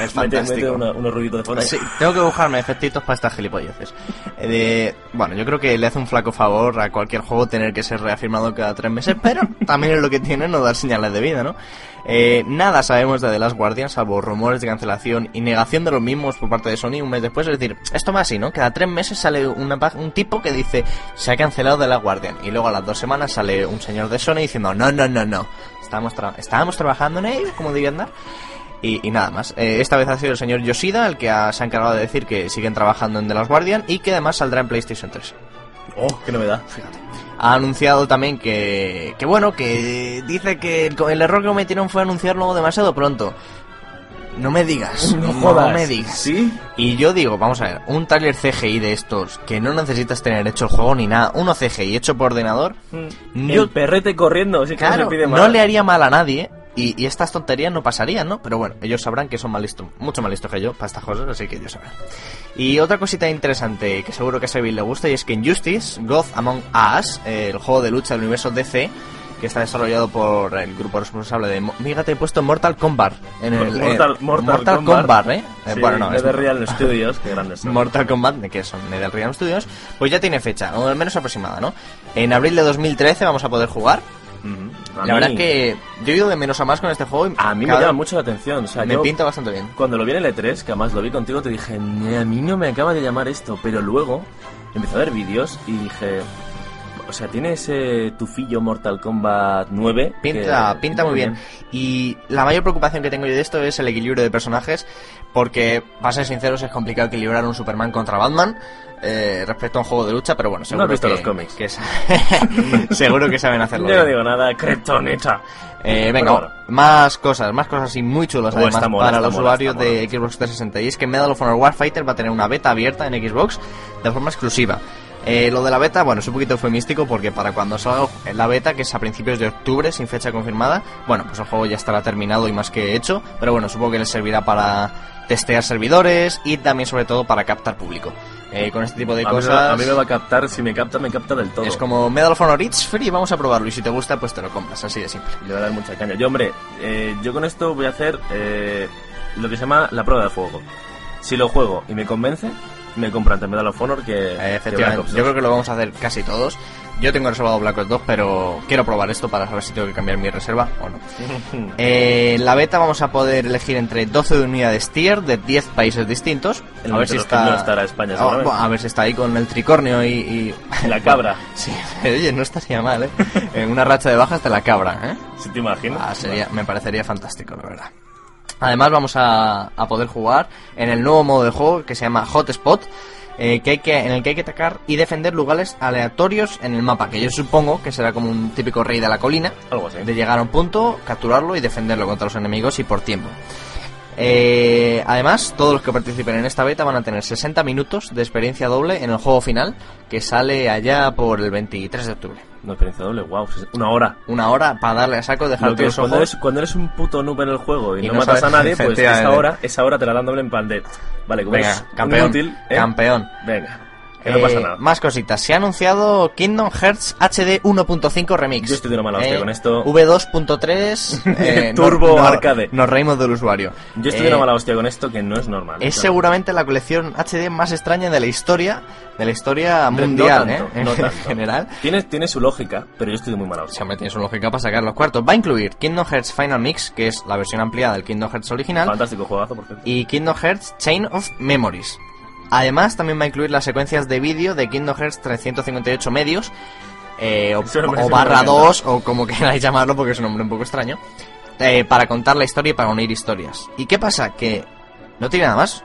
<laughs> es Mete, fantástico. mete una- unos ruiditos de fondo. Sí, tengo que buscarme efectitos para estas gilipolleces. Eh, bueno, yo creo que le hace un flaco favor a cualquier juego tener que ser reafirmado cada tres meses, pero <laughs> también es lo que tiene no dar señales de vida, ¿no? Eh, nada sabemos de The Last Guardian, salvo rumores de cancelación y negación de los mismos por parte de Sony un mes después. Es decir, esto va así, ¿no? Cada tres meses sale una, un tipo que dice se ha cancelado The Last Guardian y luego a las dos semanas sale un señor de Sony diciendo no, no, no, no. Estábamos, tra- estábamos trabajando en ello, como debían dar. Y, y nada más. Eh, esta vez ha sido el señor Yoshida el que ha- se ha encargado de decir que siguen trabajando en The Last Guardian y que además saldrá en PlayStation 3. Oh, qué novedad. Ha anunciado también que, que bueno, que dice que el, el error que cometieron fue anunciarlo demasiado pronto. No me digas, no, me digas. ¿Sí? Y yo digo, vamos a ver, un trailer CGI de estos que no necesitas tener hecho el juego ni nada, uno CGI hecho por ordenador, yo El perrete corriendo, sí que no se pide no más. le haría mal a nadie y, y estas tonterías no pasarían, ¿no? Pero bueno, ellos sabrán que son más listos, mucho más listos que yo para estas cosas, así que ellos sabrán. Y otra cosita interesante que seguro que a Seville le gusta y es que en Justice, God Among Us, el juego de lucha del universo DC, que está desarrollado por el grupo responsable de... Fíjate, he puesto Mortal Kombat. En el, Mortal, eh, Mortal, Kombat, ¿eh? Eh, Sí, bueno, no, es Real Studios, qué grandes <laughs> son. Mortal Kombat, de que son NetherRealm Studios, pues ya tiene fecha, o al menos aproximada, ¿no? En abril de 2013 vamos a poder jugar. Ujú. A La verdad mí- es que yo he ido de menos a más con este juego y A mí me llama mucho la atención. O sea, me yo, pinta bastante bien. cuando lo vi en el E3, que además lo vi contigo, te dije, "Ni a mí no me acaba de llamar esto. Pero luego empecé a ver vídeos y dije, o sea, tiene ese tufillo Mortal Kombat 9. Pinta, que- pinta muy bien. Y la mayor preocupación que tengo yo de esto es el equilibrio de personajes, porque, para ser sinceros, es complicado equilibrar un Superman contra Batman eh, respecto a un juego de lucha, pero bueno, seguro has visto que, los cómics. que <laughs> seguro que saben hacerlo. Yo no digo nada, Kryptonita. Eh, venga, Bueno, más cosas, más cosas así muy chulas Oh, además mola, para los mola, usuarios de Xbox 360 y es que Medal of Honor Warfighter va a tener una beta abierta en Xbox de forma exclusiva. Eh, lo de la beta, bueno, es un poquito eufemístico porque para cuando salga la beta, que es a principios de octubre, sin fecha confirmada, bueno, pues el juego ya estará terminado y más que hecho, pero bueno, supongo que les servirá para testear servidores y también sobre todo para captar público. Eh, con este tipo de A mí, me- cosas... a mí me va a captar, si me capta, me capta del todo. Es como Medal of Honor It's Free, vamos a probarlo y si te gusta, pues te lo compras, así de simple. Le va a dar mucha caña. Yo, hombre, eh, yo con esto voy a hacer eh, lo que se llama la prueba de fuego. Si lo juego y me convence, me compro antes Medal of Honor que, Eh, que Black efectivamente, yo 2. creo que lo vamos a hacer casi todos. Yo tengo reservado Black Ops 2, pero quiero probar esto para saber si tengo que cambiar mi reserva o no. <laughs> Eh, en la beta vamos a poder elegir entre 12 unidades tier de 10 países distintos. A ver si está. no estará España, bueno, a ver si está ahí con el tricornio y. y- La <laughs> cabra. Sí, <laughs> oye, no estaría mal, ¿eh? En una racha de bajas de la cabra, ¿eh? Si te imaginas. Ah, sería, me parecería fantástico, la verdad. Además vamos a, a poder jugar en el nuevo modo de juego que se llama Hotspot, eh, que hay que, en el que hay que atacar y defender lugares aleatorios en el mapa, que yo supongo que será como un típico rey de la colina, Algo así. de llegar a un punto, capturarlo y defenderlo contra los enemigos y por tiempo. Eh, además, todos los que participen en esta beta van a tener 60 minutos de experiencia doble en el juego final, que sale allá por el 23 de octubre. No, experiencia doble, wow. Una hora. Una hora para darle a saco, dejarte los es, cuando, ojos. eres, cuando eres un puto noob en el juego y, Y no, no matas sabes- a nadie, pues esa hora, esa hora te la dan doble en plan de... Vale, como Venga, un campeón, inútil, ¿eh? campeón. Venga, que no Eh, pasa nada. Más cositas. Se ha anunciado Kingdom Hearts HD 1.5 Remix. Yo estoy de una mala hostia con esto. V2.3 <laughs> eh, Turbo Arcade. Nos reímos del usuario. Yo estoy Eh, de una mala hostia con esto que no es normal. Es seguramente la colección HD más extraña de la historia, de la historia no mundial, tanto, ¿eh? no <laughs> en general. Tiene, tiene su lógica, pero yo estoy de muy mala hostia. Si hombre, tiene su lógica para sacar los cuartos. Va a incluir Kingdom Hearts Final Mix, que es la versión ampliada del Kingdom Hearts original, Fantástico juegazo, por cierto. y Kingdom Hearts Chain of Memories. Además, también va a incluir las secuencias de vídeo de Kingdom Hearts 358 medios, eh, o, barra encanta. 2, o como <laughs> queráis llamarlo, porque es un nombre un poco extraño, eh, para contar la historia y para unir historias. ¿Y qué pasa? Que no tiene nada más.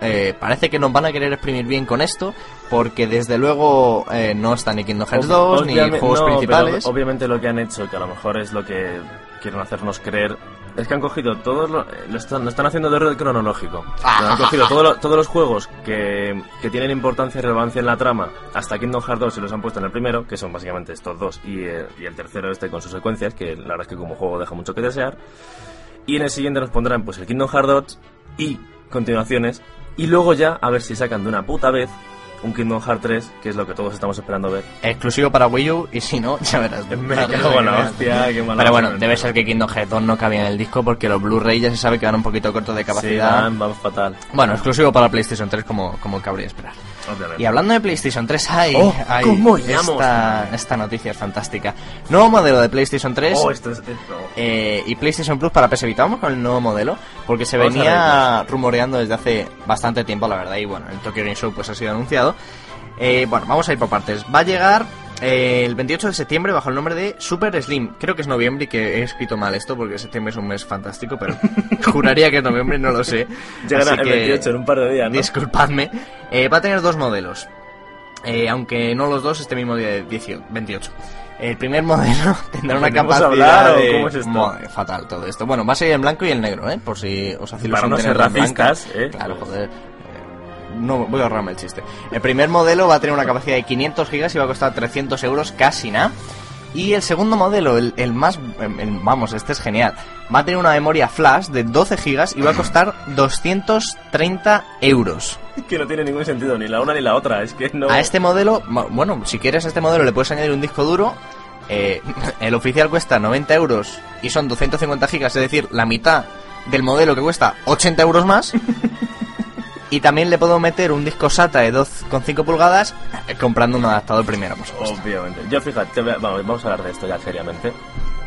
Eh, parece que nos van a querer exprimir bien con esto, porque desde luego eh, no está ni Kingdom Hearts 2, ni juegos no, pero principales. obviamente lo que han hecho, que a lo mejor es lo que quieren hacernos creer, es que han cogido todos lo, lo están, lo están haendo de orden cronológico. Ah. han cogido todo lo- todos los juegos que, que tienen importancia y relevancia en la trama, hasta Kingdom Hearts 2 y los han puesto en el primero, que son básicamente estos dos, y, eh, y el tercero este con sus secuencias, que la verdad es que como juego deja mucho que desear. Y en el siguiente nos pondrán pues el Kingdom Hearts 2 y continuaciones. Y luego ya a ver si sacan de una puta vez un Kingdom Hearts 3, que es lo que todos estamos esperando ver. Exclusivo para Wii U, y si no, <laughs> ya verás. Me cago en la hostia, qué mala Pero bueno, debe ser que Kingdom Hearts 2 no cabía en el disco porque los Blu-ray ya se sabe que van un poquito cortos de Sí, capacidad. van, van fatal, bueno, exclusivo para PlayStation 3 como, como cabría esperar. Obviamente. Y hablando de PlayStation 3, hay, Oh, hay esta, esta noticia es fantástica. Nuevo modelo de PlayStation 3 Oh, esto es... esto- eh, y PlayStation Plus para PS Vita. Vamos con el nuevo modelo porque se Vamos venía rumoreando desde hace bastante tiempo, la verdad. Y bueno, el Tokyo Game Show pues ha sido anunciado. Eh, bueno, vamos a ir por partes. Va a llegar eh, el 28 de septiembre bajo el nombre de Super Slim. Creo que es noviembre y que he escrito mal esto porque septiembre es un mes fantástico, pero <laughs> juraría que es noviembre, no lo sé. Llegará el que 28 en un par de días, ¿no? Disculpadme. Eh, va a tener dos modelos. eh, aunque no los dos este mismo día de 18 28. El primer modelo <laughs> tendrá una ¿Podemos capacidad hablar de... cómo es esto? Madre, fatal todo esto. Bueno, va a ser en blanco y en negro, ¿eh? Por si os hacéis Para no ser racistas, ¿eh? Claro, joder. No, voy a ahorrarme el chiste. El primer modelo va a tener una capacidad de 500 gigas y va a costar 300 euros, casi nada. Y el segundo modelo, el, el más... el- vamos, este es genial. Va a tener una memoria flash de 12 gigas y va a costar 230 euros. que no tiene ningún sentido, ni la una ni la otra. Es que no. A este modelo, bueno, si quieres a este modelo le puedes añadir un disco duro. eh, <laughs> el oficial cuesta 90 euros y son 250 gigas, es decir, la mitad del modelo que cuesta 80 euros más. <laughs> y también le puedo meter un disco SATA de 2,5 pulgadas eh, comprando un adaptador primero, por supuesto. Obviamente. Yo fíjate, vamos a hablar de esto ya seriamente.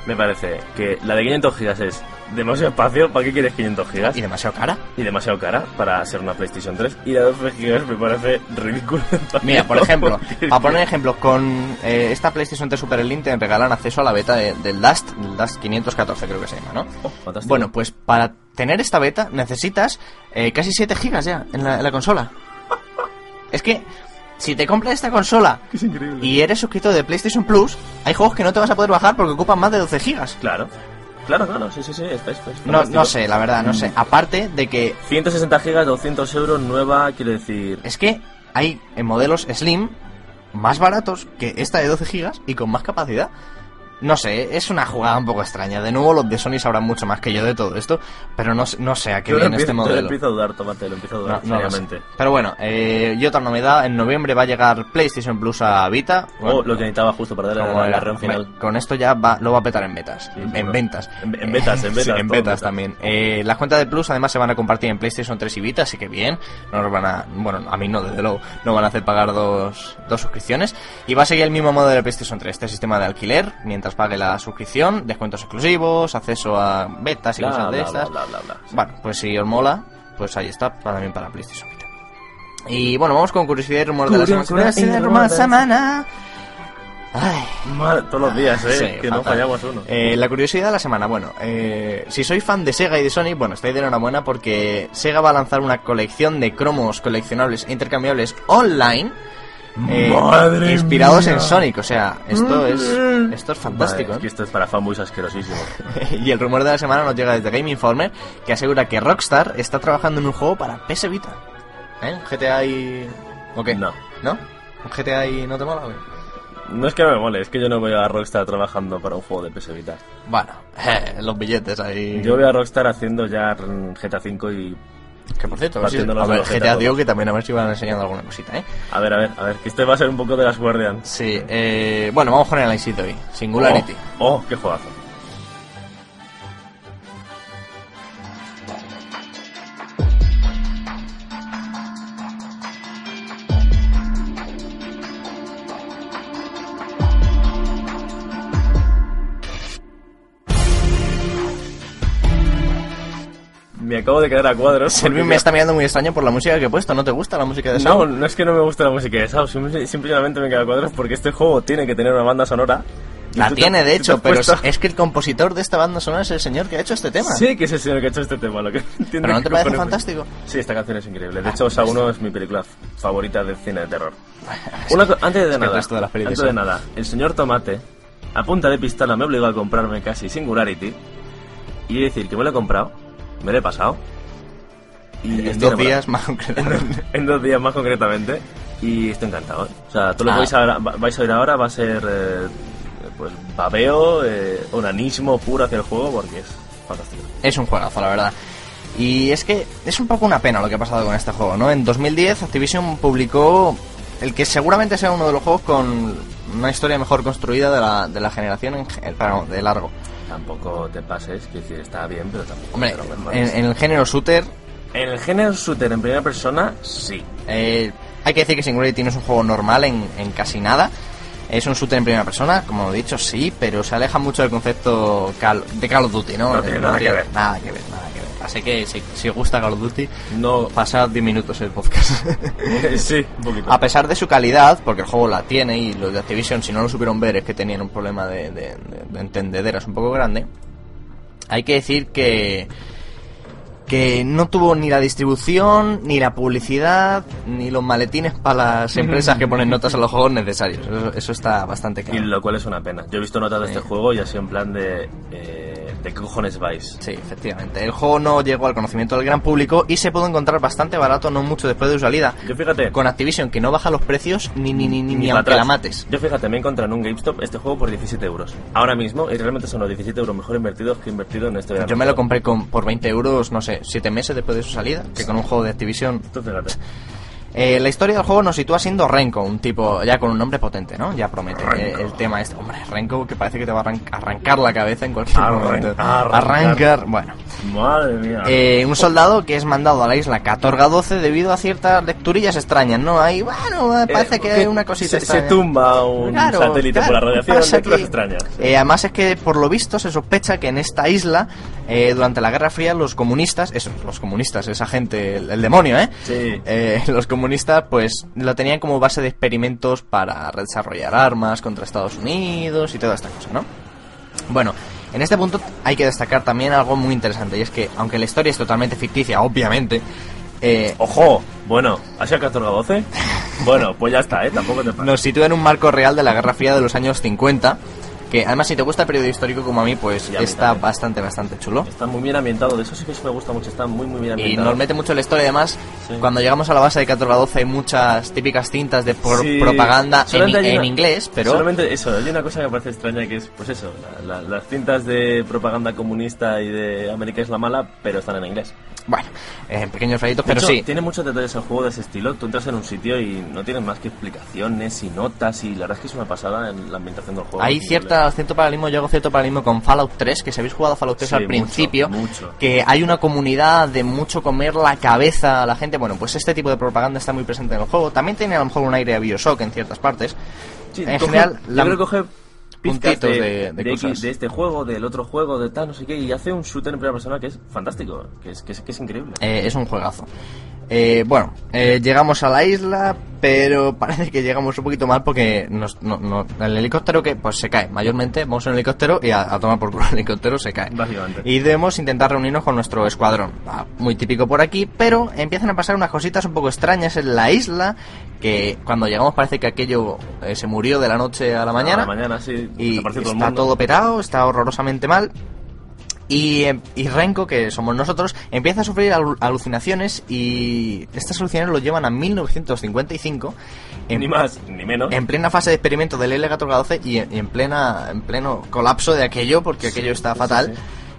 Me parece que la de 500 gigas es demasiado espacio. ¿Para qué quieres 500 gigas? Y demasiado cara. Y demasiado cara para ser una PlayStation 3. Y la de 12 gigas me parece ridículo. <laughs> Mira, por ejemplo, <laughs> para poner ejemplos, con eh, esta PlayStation 3 Super Elite te regalan acceso a la beta de- del Dust, del Dust 514 creo que se llama, ¿no? Oh, fantástico. Bueno, pues para tener esta beta necesitas eh, casi 7 gigas ya en la, en la consola. Es que si te compras esta consola <laughs> y eres suscriptor de PlayStation Plus, hay juegos que no te vas a poder bajar porque ocupan más de 12 gigas. Claro. Claro, claro, sí, sí, sí. Está, está, está No, no sé, la verdad, no sé. Aparte de que 160 gigas, 200 euros, nueva, quiero decir. es que hay en modelos Slim más baratos que esta de 12 gigas y con más capacidad. No sé, es una jugada un poco extraña. De nuevo, los de Sony sabrán mucho más que yo de todo esto, pero no, no sé a qué Yo viene empiezo- este yo lo modelo. empiezo a dudar, tómate, lo empiezo a dudar, no. Pero bueno, eh, y otra novedad, en noviembre va a llegar PlayStation Plus a Vita. Oh, Bueno, lo que necesitaba justo para darle la, la final. Con esto ya va, lo va a petar en betas. Sí, en ventas. En- en betas, en <laughs> betas, Sí, en todo en betas betas. también. Eh, las cuentas de Plus además se van a compartir en PlayStation 3 y Vita, así que bien. No nos van a. Bueno, a mí no, desde luego. No van a hacer pagar dos, dos suscripciones. Y va a seguir el mismo modelo de PlayStation 3. Este sistema de alquiler, mientras pague la suscripción, descuentos exclusivos, acceso a betas y Bla, cosas de estas. bla, bla, bla. Bueno, pues si os mola, pues ahí está, para- también para PlayStation Vita. Y bueno, vamos con curiosidad y rumor de la semana. Curiosidad y rumor de la semana. Ay. Madre, todos los días, eh, Sí, que no fallamos uno. Eh, la curiosidad de la semana, bueno, eh, si sois fan de Sega y de Sony, bueno, estáis de enhorabuena porque Sega va a lanzar una colección de cromos coleccionables e intercambiables online. Eh, Madre inspirados mía. en Sonic, o sea, esto es esto es fantástico. Es que esto es para fanboys asquerosísimos. ¿eh? <laughs> y el rumor de la semana nos llega desde Game Informer que asegura que Rockstar está trabajando en un juego para PS Vita. ¿Eh? ¿Un GTA y ¿O qué? No. ¿No? ¿Un GTA y no te mola? güey? No es que me mole, es que yo no voy a Rockstar trabajando para un juego de PS Vita. Bueno, eh, <laughs> los billetes ahí. Yo voy a Rockstar haciendo ya GTA V y... Que por cierto, a ver, si- a ver, de GTA digo que también a ver si van enseñando alguna cosita, ¿eh? A ver, a ver, a ver, que este va a ser un poco de las Guardian. Sí, eh, bueno, vamos con el Ice hoy. Singularity. Oh, oh, qué juegazo. Me acabo de quedar a cuadros. Servín me está mirando muy extraño por la música que he puesto. ¿No te gusta la música de No, Sound? no es que no me guste la música de Sao, simple- simplemente me queda a cuadros porque este juego tiene que tener una banda sonora. La tiene, de hecho, pero puesto- es, que el compositor de esta banda sonora es el señor que ha hecho este tema. Sí, que es el señor que ha hecho este tema, lo que <laughs> no entiendo ¿Pero no te parece fantástico? Sí, esta canción es increíble. De hecho, Sao 1 es mi película favorita del cine de terror. Una antes de nada, de antes de nada, el señor Tomate, a punta de pistola, me obligó a comprarme casi Singularity. Y decir que me lo he comprado, me lo he pasado. Y En dos días más concretamente. en dos días más concretamente y estoy encantado. ¿eh? O sea, todo lo Ah. que vais a, va- vais a oír ahora va a ser eh, pues babeo, eh, onanismo puro hacia el juego porque es fantástico. Es un juegazo, la verdad. Y es que es un poco una pena lo que ha pasado con este juego, ¿no? En 2010 Activision publicó el que seguramente sea uno de los juegos con una historia mejor construida de la, de la generación en, pero, de largo. Tampoco te pases, que decir, está bien, pero tampoco Hombre, en, el género shooter En el género shooter en primera persona, sí. Eh, hay que decir que Singularity no es un juego normal en, en casi nada. Es un shooter en primera persona, como he dicho, sí, pero se aleja mucho del concepto Call- de Call of Duty, ¿no? No tiene Eh, nada que ver. Nada que ver, nada. Así que si, si os gusta Call of Duty, No, pasad 10 minutos el podcast. <laughs> sí, un poquito. A pesar de su calidad, porque el juego la tiene y los de Activision, si no lo supieron ver, es que tenían un problema de, de, de- de entendederas un poco grande. Hay que decir que que no tuvo ni la distribución, ni la publicidad, ni los maletines para las <laughs> empresas que ponen notas a los juegos necesarios. Eso, eso está bastante Y claro. lo cual es una pena. Yo he visto notas de este juego y ha sido en plan de... Eh, ¿De qué cojones vais? Sí, efectivamente. El juego no llegó al conocimiento del gran público y se pudo encontrar bastante barato no mucho después de su salida. Yo fíjate... Con Activision, que no baja los precios ni ni ni, ni, ni aunque la mates. Yo fíjate, me he encontrado en un GameStop este juego por 17 euros. Ahora mismo, y realmente son los 17 euros mejor invertidos que invertido en este. Yo me lo compré con, por 20 euros, no sé, 7 meses después de su salida, que con un juego de Activision. Tú fíjate. Eh, la historia del juego nos sitúa siendo Renko, un tipo ya con un nombre potente, ¿no? Ya promete. Eh, el tema es, hombre, Renko que parece que te va a arran- arrancar la cabeza en cualquier Arran- momento. arrancar. Arrancar, bueno. Madre mía. Eh, un soldado que es mandado a la isla Catorga 12 debido a ciertas lecturillas extrañas, ¿no? Ahí, bueno, eh, parece que hay una cosita se, se extraña. tumba un Claro, satélite por claro, la radiación, aquí. extrañas. Eh, además es que por lo visto se sospecha que en esta isla, eh, durante la Guerra Fría, los comunistas, eso, los comunistas, esa gente, el, el demonio, ¿eh? Sí. <laughs> Los comunistas, pues, lo tenían como base de experimentos para desarrollar armas contra Estados Unidos y toda esta cosa, ¿no? Bueno, en este punto hay que destacar también algo muy interesante, y es que, aunque la historia es totalmente ficticia, obviamente, eh, ¡Ojo! Bueno, ¿ha sido 14 a 12? Bueno, pues ya está, ¿eh? Tampoco te pases. nos sitúa en un marco real de la Guerra Fría de los años 50, que además si te gusta el periodo histórico como a mí, pues Y está bastante, bastante chulo. Está muy bien ambientado, de eso sí que me gusta mucho, está muy muy bien Y ambientado. nos mete mucho la historia, además, Sí. cuando llegamos a la base de 14 a 12 hay muchas típicas cintas de por- Sí. propaganda en, hay en una- inglés, pero... Solamente eso, hay una cosa que me parece extraña que es, pues eso, la- la- las cintas de propaganda comunista y de América es la mala, pero están en inglés. Bueno, eh, pequeños rayitos, pero hecho, sí. Tiene muchos detalles el juego de ese estilo. Tú entras en un sitio y no tienes más que explicaciones y notas y la verdad es que es una pasada en la ambientación del juego. Hay Es cierta, cierto paralelismo, yo hago cierto paralelismo con Fallout 3, que si habéis jugado Fallout 3 Sí, al mucho, principio, mucho. que hay una comunidad de mucho comer la cabeza a la gente, bueno, pues este tipo de propaganda está muy presente en el juego. También tiene a lo mejor un aire a Bioshock en ciertas partes. Sí, en coge- general, yo la- creo que coge puntitos de, de- de de cosas. de este juego, del otro juego, de tal, no sé qué, y hace un shooter en primera persona que es fantástico, que es, que es, que es increíble. Eh, es un juegazo. Eh, bueno, eh, llegamos a la isla, pero <laughs> parece que llegamos un poquito mal porque nos, no, no- el helicóptero que pues se cae. Mayormente vamos en el helicóptero y a, a tomar por culo el helicóptero se cae. Básicamente. Y debemos intentar reunirnos con nuestro escuadrón. Ah, muy típico por aquí, pero empiezan a pasar unas cositas un poco extrañas en la isla que cuando llegamos parece que aquello eh, se murió de la noche a la mañana. A la mañana, sí, Y todo está todo petado, está horrorosamente mal. Y, eh, y Renko, que somos nosotros, empieza a sufrir alu- alucinaciones y estas alucinaciones lo llevan a 1955 en, Ni más, ni menos. en plena fase de experimento del L14 y en, y en plena en pleno colapso de aquello porque aquello está fatal. Sí,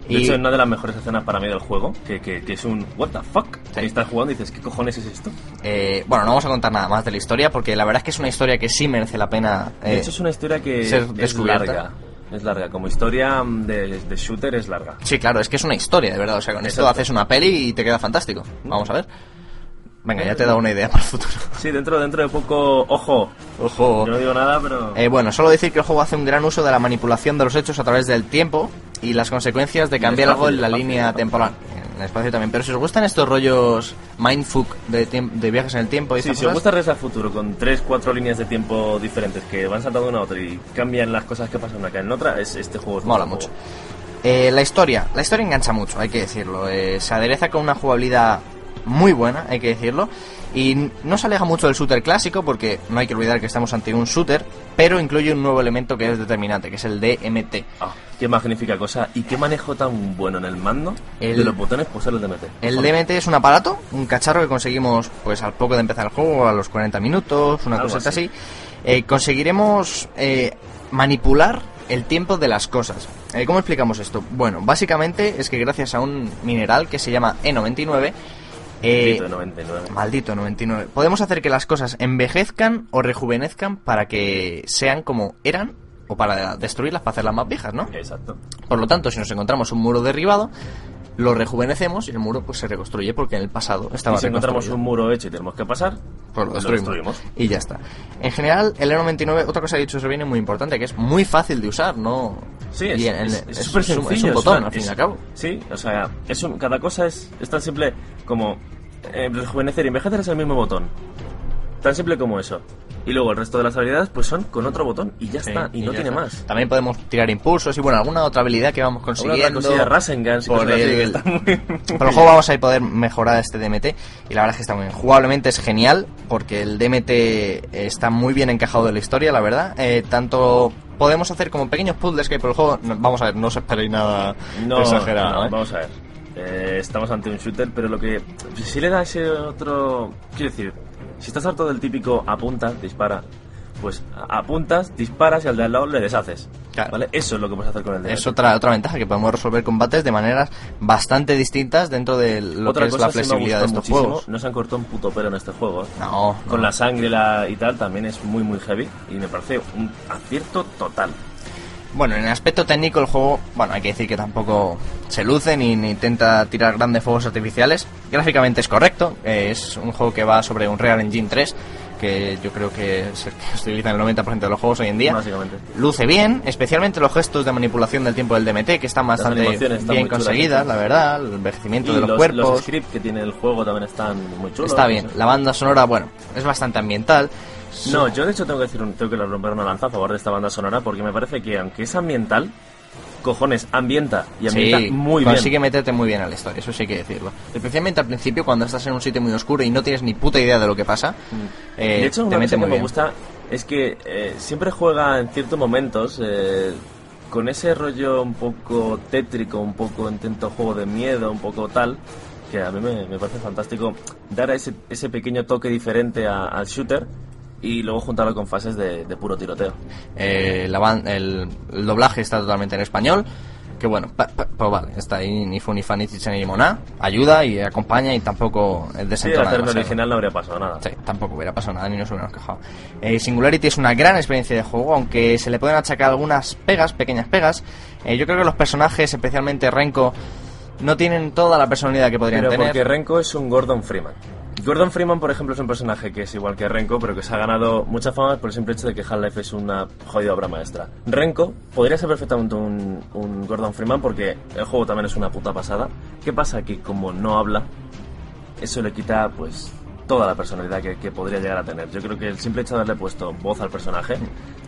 sí. De hecho, una de las mejores escenas para mí del juego, que, que, que es un what the fuck. Que estás jugando y dices, ¿qué cojones es esto? eh, bueno, no vamos a contar nada más de la historia porque la verdad es que es una historia que sí merece la pena. De eh, hecho, es una historia que ser es descubierta. larga. Es larga. Como historia mm, de, de shooter es larga. Sí, claro, es que es una historia, de verdad. O sea, con esto haces una peli y te queda fantástico. Vamos a ver. Venga, ya te he dado una idea para el futuro. Sí, dentro, dentro de poco... ¡Ojo! Ojo. Yo no digo nada, pero... Eh, bueno, solo decir que el juego hace un gran uso de la manipulación de los hechos a través del tiempo y las consecuencias de cambiar algo en la línea temporal. En el espacio también. Pero si os gustan estos rollos mindfuck de, de viajes en el tiempo y Sí, si os gusta Regreso al Futuro con tres, cuatro líneas de tiempo diferentes que van saltando una a otra y cambian las cosas que pasan una que en otra, es, este juego es mola mucho. Eh, la historia, la historia engancha mucho, hay que decirlo. Eh, se adereza con una jugabilidad muy buena, hay que decirlo. Y no se aleja mucho del shooter clásico, porque no hay que olvidar que estamos ante un shooter, pero incluye un nuevo elemento que es determinante, que es el DMT. Ah, qué magnífica cosa y qué manejo tan bueno en el mando El- de los botones pues el DMT. El. DMT es un aparato, un cacharro que conseguimos pues al poco de empezar el juego, a los 40 minutos, una cosita así. así. Eh, conseguiremos eh, manipular el tiempo de las cosas. Eh, ¿Cómo explicamos esto? Bueno, básicamente es que gracias a un mineral que se llama E99, eh, Maldito de 99. maldito 99, podemos hacer que las cosas envejezcan o rejuvenezcan para que sean como eran o para destruirlas, para hacerlas más viejas, ¿no? Exacto. Por lo tanto, si nos encontramos un muro derribado, lo rejuvenecemos y el muro pues se reconstruye porque en el pasado estaba Y si encontramos un muro hecho y tenemos que pasar, pues lo destruimos. destruimos. Y ya está. En general, el E99, otra cosa que ha dicho Servini muy importante, que es muy fácil de usar, ¿no? Sí, Y es en- es- un- sencillo. es un botón, una- al fin y al cabo. Sí, o sea, es un- cada cosa es, tan simple como eh, rejuvenecer y envejecer es el mismo botón. Tan simple como eso. Y luego el resto de las habilidades pues son con otro botón y ya Sí, está, y, no tiene está. más. También podemos tirar impulsos y bueno, alguna otra habilidad que vamos consiguiendo. cosilla, Rasengan, y por que el- <laughs> Por el juego vamos a poder mejorar este DMT y la verdad es que está muy bien. Jugablemente es genial porque el DMT está muy bien encajado de la historia, la verdad. Eh, tanto podemos hacer como pequeños puzzles que hay por el juego. No- vamos a ver, no os esperéis nada No, exagerado. no, ¿eh? vamos a ver. Eh, estamos ante un shooter, pero lo que. Si le da ese otro. Quiero decir, si estás harto del típico apunta, dispara, pues apuntas, disparas y al de al lado le deshaces. Claro. ¿Vale? Eso es lo que puedes hacer con el. Es otra, otra ventaja que podemos resolver combates de maneras bastante distintas dentro de lo Otra que es cosa la me ha flexibilidad de estos muchísimo, juegos. No se han cortado un puto pelo en este juego. ¿eh? No, Con la sangre y la- y tal también es muy muy heavy y me parece un acierto total. Bueno, en el aspecto técnico el juego, bueno, hay que decir que tampoco se luce ni, ni intenta tirar grandes fuegos artificiales. Gráficamente es correcto, eh, es un juego que va sobre un Real Engine 3, que yo creo que es el que <laughs> se utiliza en el 90% de los juegos hoy en día. Básicamente. Luce bien, especialmente los gestos de manipulación del tiempo del DMT, que están bastante están bien conseguidas, la verdad, el envejecimiento Y de los, los, cuerpos. los scripts que tiene el juego también están muy chulos. Está no bien, sé. la banda sonora, bueno, es bastante ambiental. No, yo de hecho tengo que decir, un- tengo que romper una lanza a favor de esta banda sonora porque me parece que aunque es ambiental, cojones, ambienta y ambienta Sí, muy consigue bien. meterte muy bien a la historia, eso sí hay que decirlo. Especialmente al principio, cuando estás en un sitio muy oscuro y no tienes ni puta idea de lo que pasa. eh, de hecho, te una cosa que me gusta es que eh, siempre juega en ciertos momentos eh, con ese rollo un poco tétrico, un poco intento juego de miedo, un poco tal, que a mí me, me parece fantástico dar ese, ese pequeño toque diferente a- al shooter y luego juntarlo con fases de, de puro tiroteo. Eh, la ban- el, el doblaje está totalmente en español. Que bueno, pa- pa- pues vale, está ahí ni fu ni fa ni chicha ni limoná. Ayuda y acompaña y tampoco es Sí, desentona hacerlo demasiado. original no habría pasado nada. Sí, tampoco hubiera pasado nada ni nos hubiéramos quejado. Eh, Singularity es una gran experiencia de juego, aunque se le pueden achacar algunas pegas, pequeñas pegas. Eh, yo creo que los personajes, especialmente Renko, no tienen toda la personalidad que podrían Pero tener. porque Renko es un Gordon Freeman. Gordon Freeman, por ejemplo, es un personaje que es igual que Renko, pero que se ha ganado mucha fama por el simple hecho de que Half-Life es una jodida obra maestra. Renko podría ser perfectamente un, Gordon Freeman porque el juego también es una puta pasada. ¿Qué pasa? Que como no habla, eso le quita, pues, toda la personalidad que, que podría llegar a tener. Yo creo que el simple hecho de haberle puesto voz al personaje,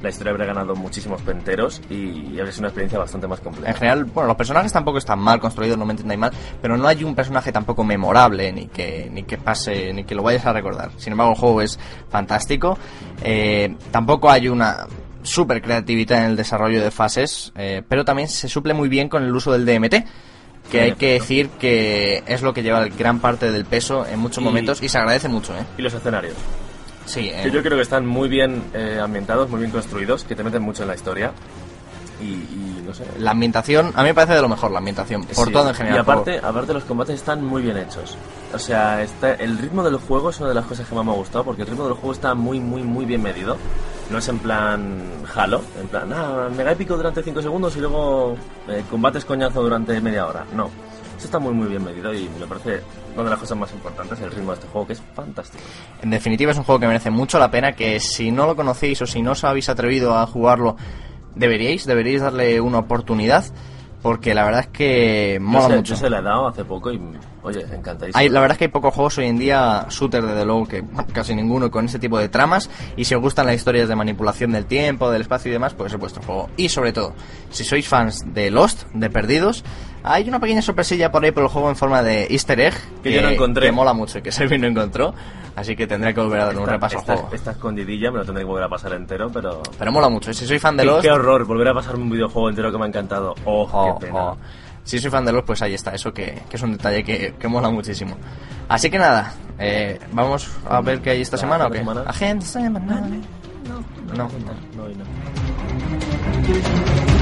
la historia habría ganado muchísimos penteros y, y habría sido una experiencia bastante más compleja. En general, bueno, los personajes tampoco están mal construidos, no me entendáis mal, pero no hay un personaje tampoco memorable, ni que, ni que pase, ni que lo vayas a recordar. Sin embargo, el juego es fantástico. Eh, tampoco hay una super creatividad en el desarrollo de fases, eh, pero también se suple muy bien con el uso del DMT. Que hay que decir que es lo que lleva gran parte del peso en muchos Y- momentos y se agradece mucho, ¿eh? Y los escenarios. Sí, eh, Que yo creo que están muy bien eh, ambientados, muy bien construidos, que te meten mucho en la historia. Y, y no sé. la ambientación, a mí me parece de lo mejor la ambientación, por Sí. todo en general. Y aparte, aparte los combates están muy bien hechos. O sea, está, el ritmo del juego es una de las cosas que más me ha gustado, porque el ritmo del juego está muy, muy, muy bien medido. No es en plan Halo, en plan, ah, mega épico durante 5 segundos y luego eh, combates coñazo durante media hora. No. Esto está muy, muy bien medido y me parece una de las cosas más importantes, el ritmo de este juego, que es fantástico. En definitiva es un juego que merece mucho la pena, que si no lo conocéis o si no os habéis atrevido a jugarlo, deberíais, deberíais darle una oportunidad, porque la verdad es que Yo mola mucho. yo se la he dado hace poco y, oye, encantadísimo. Hay, la verdad es que hay pocos juegos hoy en día, shooter desde luego que casi ninguno con ese tipo de tramas y si os gustan las historias de manipulación del tiempo, del espacio y demás, pues es vuestro juego. Y sobre todo, si sois fans de Lost, de Perdidos, hay una pequeña sorpresilla por ahí por el juego en forma de easter egg Que yo no encontré. que mola mucho y que Servi no encontró, así que tendré que volver a dar un repaso al juego. esta escondidilla me lo tendré que volver a pasar entero, pero... Pero mola mucho, si sois fan de Lost, qué horror, volver a pasarme un videojuego entero que me ha encantado. Oh, Oh, qué pena. oh. Si soy fan de los, pues ahí está, eso que, que es un detalle que, que mola muchísimo. Así que nada, eh, vamos a ver qué hay esta ¿La semana o qué. agenda semanal? Agenda semanal. No, no. No, hoy no. La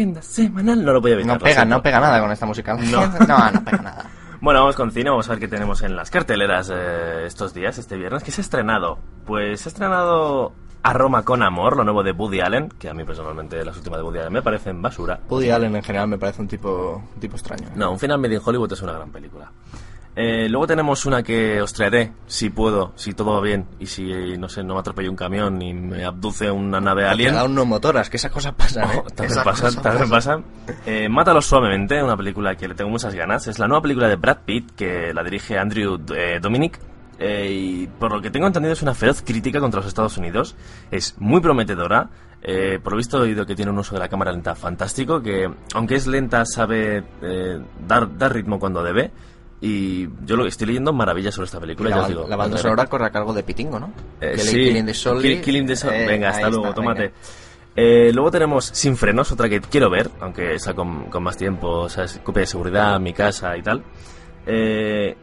agenda semanal no lo voy a evitar. No pega, no pega nada con esta música. No. <laughs> no, no pega nada. <laughs> Bueno, vamos con cine, vamos a ver qué tenemos en las carteleras eh, estos días, este viernes. ¿Qué se ha estrenado? Pues se ha estrenado A Roma con amor, lo nuevo de Woody Allen, que a mí personalmente las últimas de Woody Allen me parecen basura. Woody Allen en general me parece un tipo, un tipo extraño. No, un final medio en Hollywood es una gran película. Eh, luego tenemos una que os traeré, si puedo, si todo va bien, y si, no sé, no me atropella un camión y me abduce una nave alien. Unos motoras, que esas cosas pasan, ¿eh? Oh, también Esas pasan, cosas también pasan. Eh, Mátalo suavemente, una película que le tengo muchas ganas. Es la nueva película de Brad Pitt que la dirige Andrew eh, Dominic. eh, y por lo que tengo entendido es una feroz crítica contra los Estados Unidos. Es muy prometedora. eh, por lo visto he oído que tiene un uso de la cámara lenta fantástico. Que aunque es lenta sabe eh, dar, dar ritmo cuando debe. Y yo lo que estoy leyendo maravillas sobre esta película. La, ya os digo, la banda cuando- sonora corre a cargo de Pitingo, ¿no? eh, Killing- sí, Killing the Soul. Kill- Killing the Soul. Eh, venga, hasta luego, está, tómate. Eh, luego tenemos Sin Frenos, otra que quiero ver, aunque está con, con más tiempo, o sea, es copia de seguridad, mi casa y tal. Eh,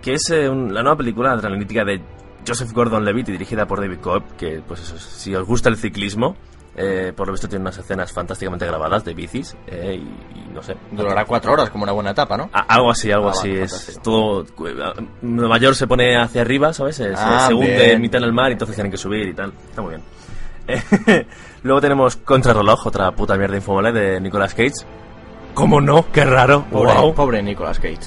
que es eh, un- la nueva película adrenalítica de Joseph Gordon-Levitt y dirigida por David Cobb, que pues eso, si os gusta el ciclismo, eh, por lo visto tiene unas escenas fantásticamente grabadas de bicis, eh, y, y no sé. Durará cuatro horas, como una buena etapa, ¿no? A- Algo así, algo Ah, así. vale, es fantástico. todo. Nueva York se pone hacia arriba, ¿sabes? Se, Ah, se hunde en mitad del mar y entonces tienen que subir y tal. Está muy bien. Eh, <laughs> Luego tenemos Contrarreloj, otra puta mierda infumable de Nicolas Cage. ¿Cómo no? Qué raro. Pobre, Wow. pobre Nicolas Cage.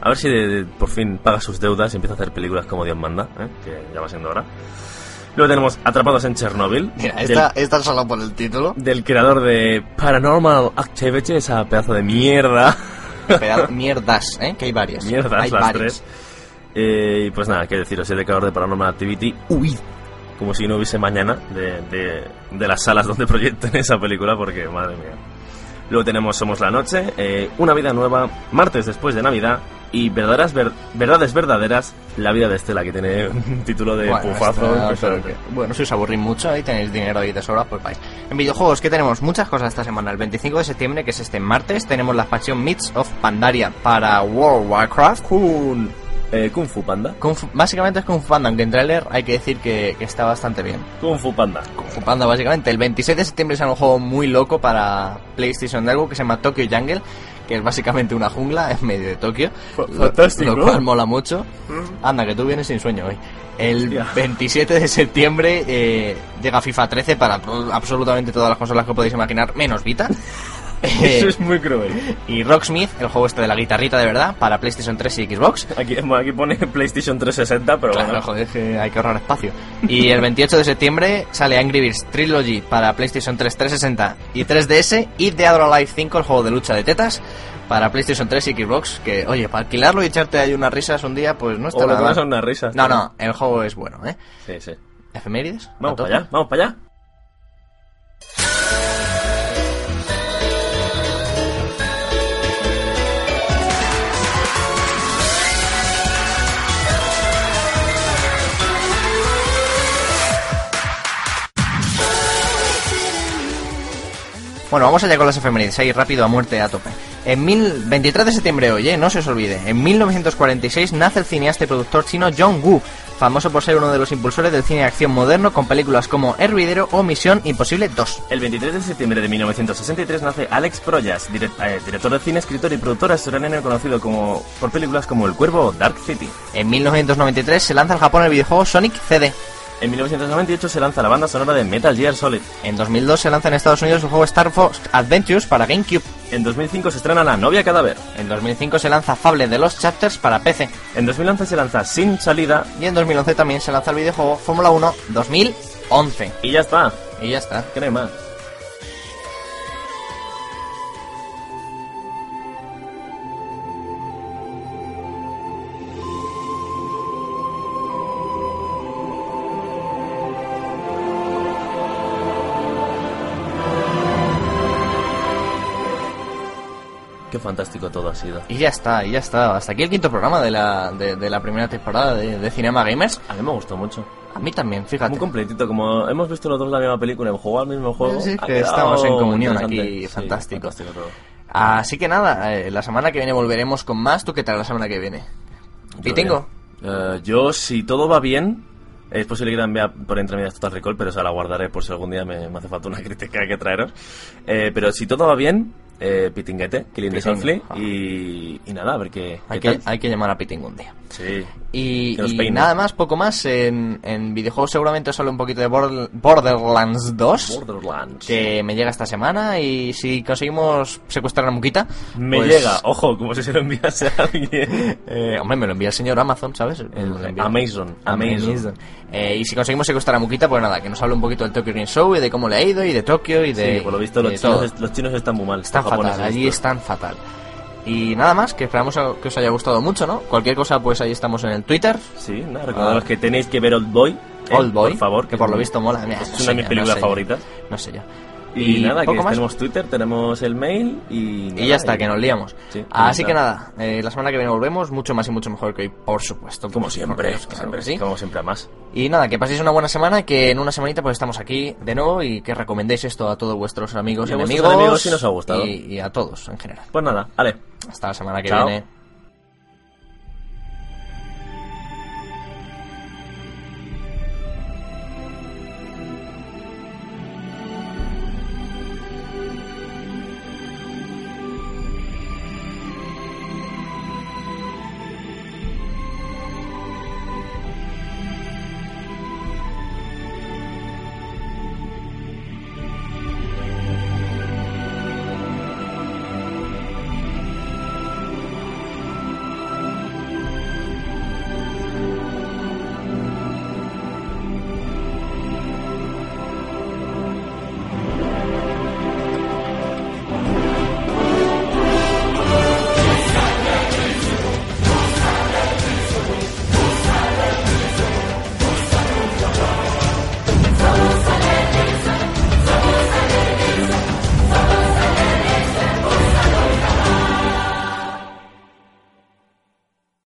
A ver si de- de- por fin paga sus deudas y empieza a hacer películas como Dios manda, ¿eh? que ya va siendo hora. Luego tenemos Atrapados en Chernobyl. Mira, del- esta, esta solo por el título. del creador de Paranormal Activity, esa pedazo de mierda. <laughs> Pedazo- Mierdas, ¿eh? Que hay varias. Mierdas, hay las varias. tres. Eh, y pues nada, qué deciros, el creador de Paranormal Activity, huid. Como si no hubiese mañana de, de, de las salas donde proyecten esa película, porque madre mía. Luego tenemos Somos la Noche, eh, Una Vida Nueva, Martes después de Navidad y Verdaderas Ver- Verdades Verdaderas, La Vida de Estela, que tiene un título de Bueno, pufazo. esta- que- bueno, si os aburrís mucho y tenéis dinero ahí de sobra, pues vais. En videojuegos, ¿qué tenemos? Muchas cosas esta semana. El 25 de septiembre, que es este martes, tenemos la expansión Myths of Pandaria para World of Warcraft. Kung, eh, Kung Fu Panda. Kung Fu- básicamente es Kung Fu Panda, aunque en trailer hay que decir que, que está bastante bien. Kung Fu Panda. Kung Fu Panda, básicamente. El 26 de septiembre sale un juego muy loco para PlayStation Network que se llama Tokyo Jungle, que es básicamente una jungla en medio de Tokio. Lo- fantástico. Lo, cual mola mucho. Anda, que tú vienes sin sueño hoy. El Hostia. 27 de septiembre eh, llega FIFA 13 para absolutamente todas las consolas que podéis imaginar, menos Vita. <laughs> Eso es muy cruel. y Rocksmith, el juego este de la guitarrita de verdad, para PlayStation 3 y Xbox. Aquí, bueno, aquí pone PlayStation 360, pero Claro, bueno. joder, que hay que ahorrar espacio. Y el 28 de septiembre sale Angry Birds Trilogy para PlayStation 3, 360 y 3DS y Dead or Alive 5, el juego de lucha de tetas, para PlayStation 3 y Xbox. Que, oye, para alquilarlo y echarte ahí unas risas un día, pues no está O nada unas risas. No, no, el juego es bueno, ¿eh? Sí, sí. ¿Efemérides? Vamos para allá, vamos para allá. Bueno, vamos allá con las efemérides, ahí rápido a muerte a tope. En mil, 23 de septiembre hoy, ¿eh? no se os olvide. En 1946 nace el cineasta y productor chino John Woo, famoso por ser uno de los impulsores del cine de acción moderno con películas como Hervidero o Misión Imposible 2. El 23 de septiembre de 1963 nace Alex Proyas, direct- eh, director de cine, escritor y productor australiano conocido como, por películas como El Cuervo o Dark City. En 1993 se lanza en Japón el videojuego Sonic CD. En 1998 se lanza la banda sonora de Metal Gear Solid. En 2002 se lanza en Estados Unidos el juego Star Fox Adventures para GameCube. En 2005 se estrena La novia cadáver. En 2005 se lanza Fable de los Chapters para PC. En 2011 se lanza Sin Salida Y en 2011 también se lanza el videojuego Fórmula 1 2011. y ya está. Y ya está. ¿Qué no hay más? Fantástico todo ha sido. Y ya está, y ya está. Hasta aquí el quinto programa de la, de, de la primera temporada de, de Cinema Gamers. A mí me gustó mucho. A mí también, fíjate. Muy completito, como hemos visto los dos la misma película, hemos jugado al mismo juego. Sí, que estamos en comunión aquí, Sí, fantástico. todo. Así que nada, eh, la semana que viene volveremos con más. ¿Tú qué tal la semana que viene? Yo ¿Pitingo? bien. Eh, yo, si todo va bien, es posible que también vea por entre medias Total Recall, pero esa la guardaré por si algún día me, me hace falta una <laughs> crítica que traeros. Eh, pero si todo va bien, eh, Pitinguete, Killing the Softly, ah. y, y nada, a ver qué, Hay qué que, hay que llamar a Pitting un día. Sí. Y, nada más, poco más. En, en videojuegos seguramente solo un poquito de Border- Borderlands 2. Borderlands. Que me llega esta semana y si conseguimos secuestrar a Muquita... Me pues, llega, ojo, como si se lo enviase a alguien. eh, hombre, me lo envía el señor Amazon, ¿sabes? Amazon, Amazon. Eh, y si conseguimos secuestrar a Muquita, pues nada, que nos hable un poquito del Tokyo Game Show y de cómo le ha ido y de Tokio y de... Sí, por lo visto los chinos, los chinos están muy mal. Están fatal, allí están fatal. Y nada más, que esperamos que os haya gustado mucho, ¿no? Cualquier cosa, pues ahí estamos en el Twitter. Sí, nada, recordaros Ah. que tenéis que ver Old Boy. ¿eh? Old Boy, Por favor, que por lo visto mola. Mira, Es no una de mis yo, películas no sé yo. favoritas. No sé yo. Y, nada, que más. tenemos Twitter, tenemos el mail y... Y nada, ya está, y- que nos liamos. Sí, Así que nada, eh, la semana que viene volvemos, mucho más y mucho mejor que hoy, por supuesto. Como siempre, claro siempre sí. Como siempre a más. Y nada, que paséis una buena semana, que en una semanita pues estamos aquí de nuevo y que recomendéis esto a todos vuestros amigos Y y enemigos. enemigos si nos ha gustado. Y, y a todos en general. Pues nada, vale. Hasta la semana que Chao. viene.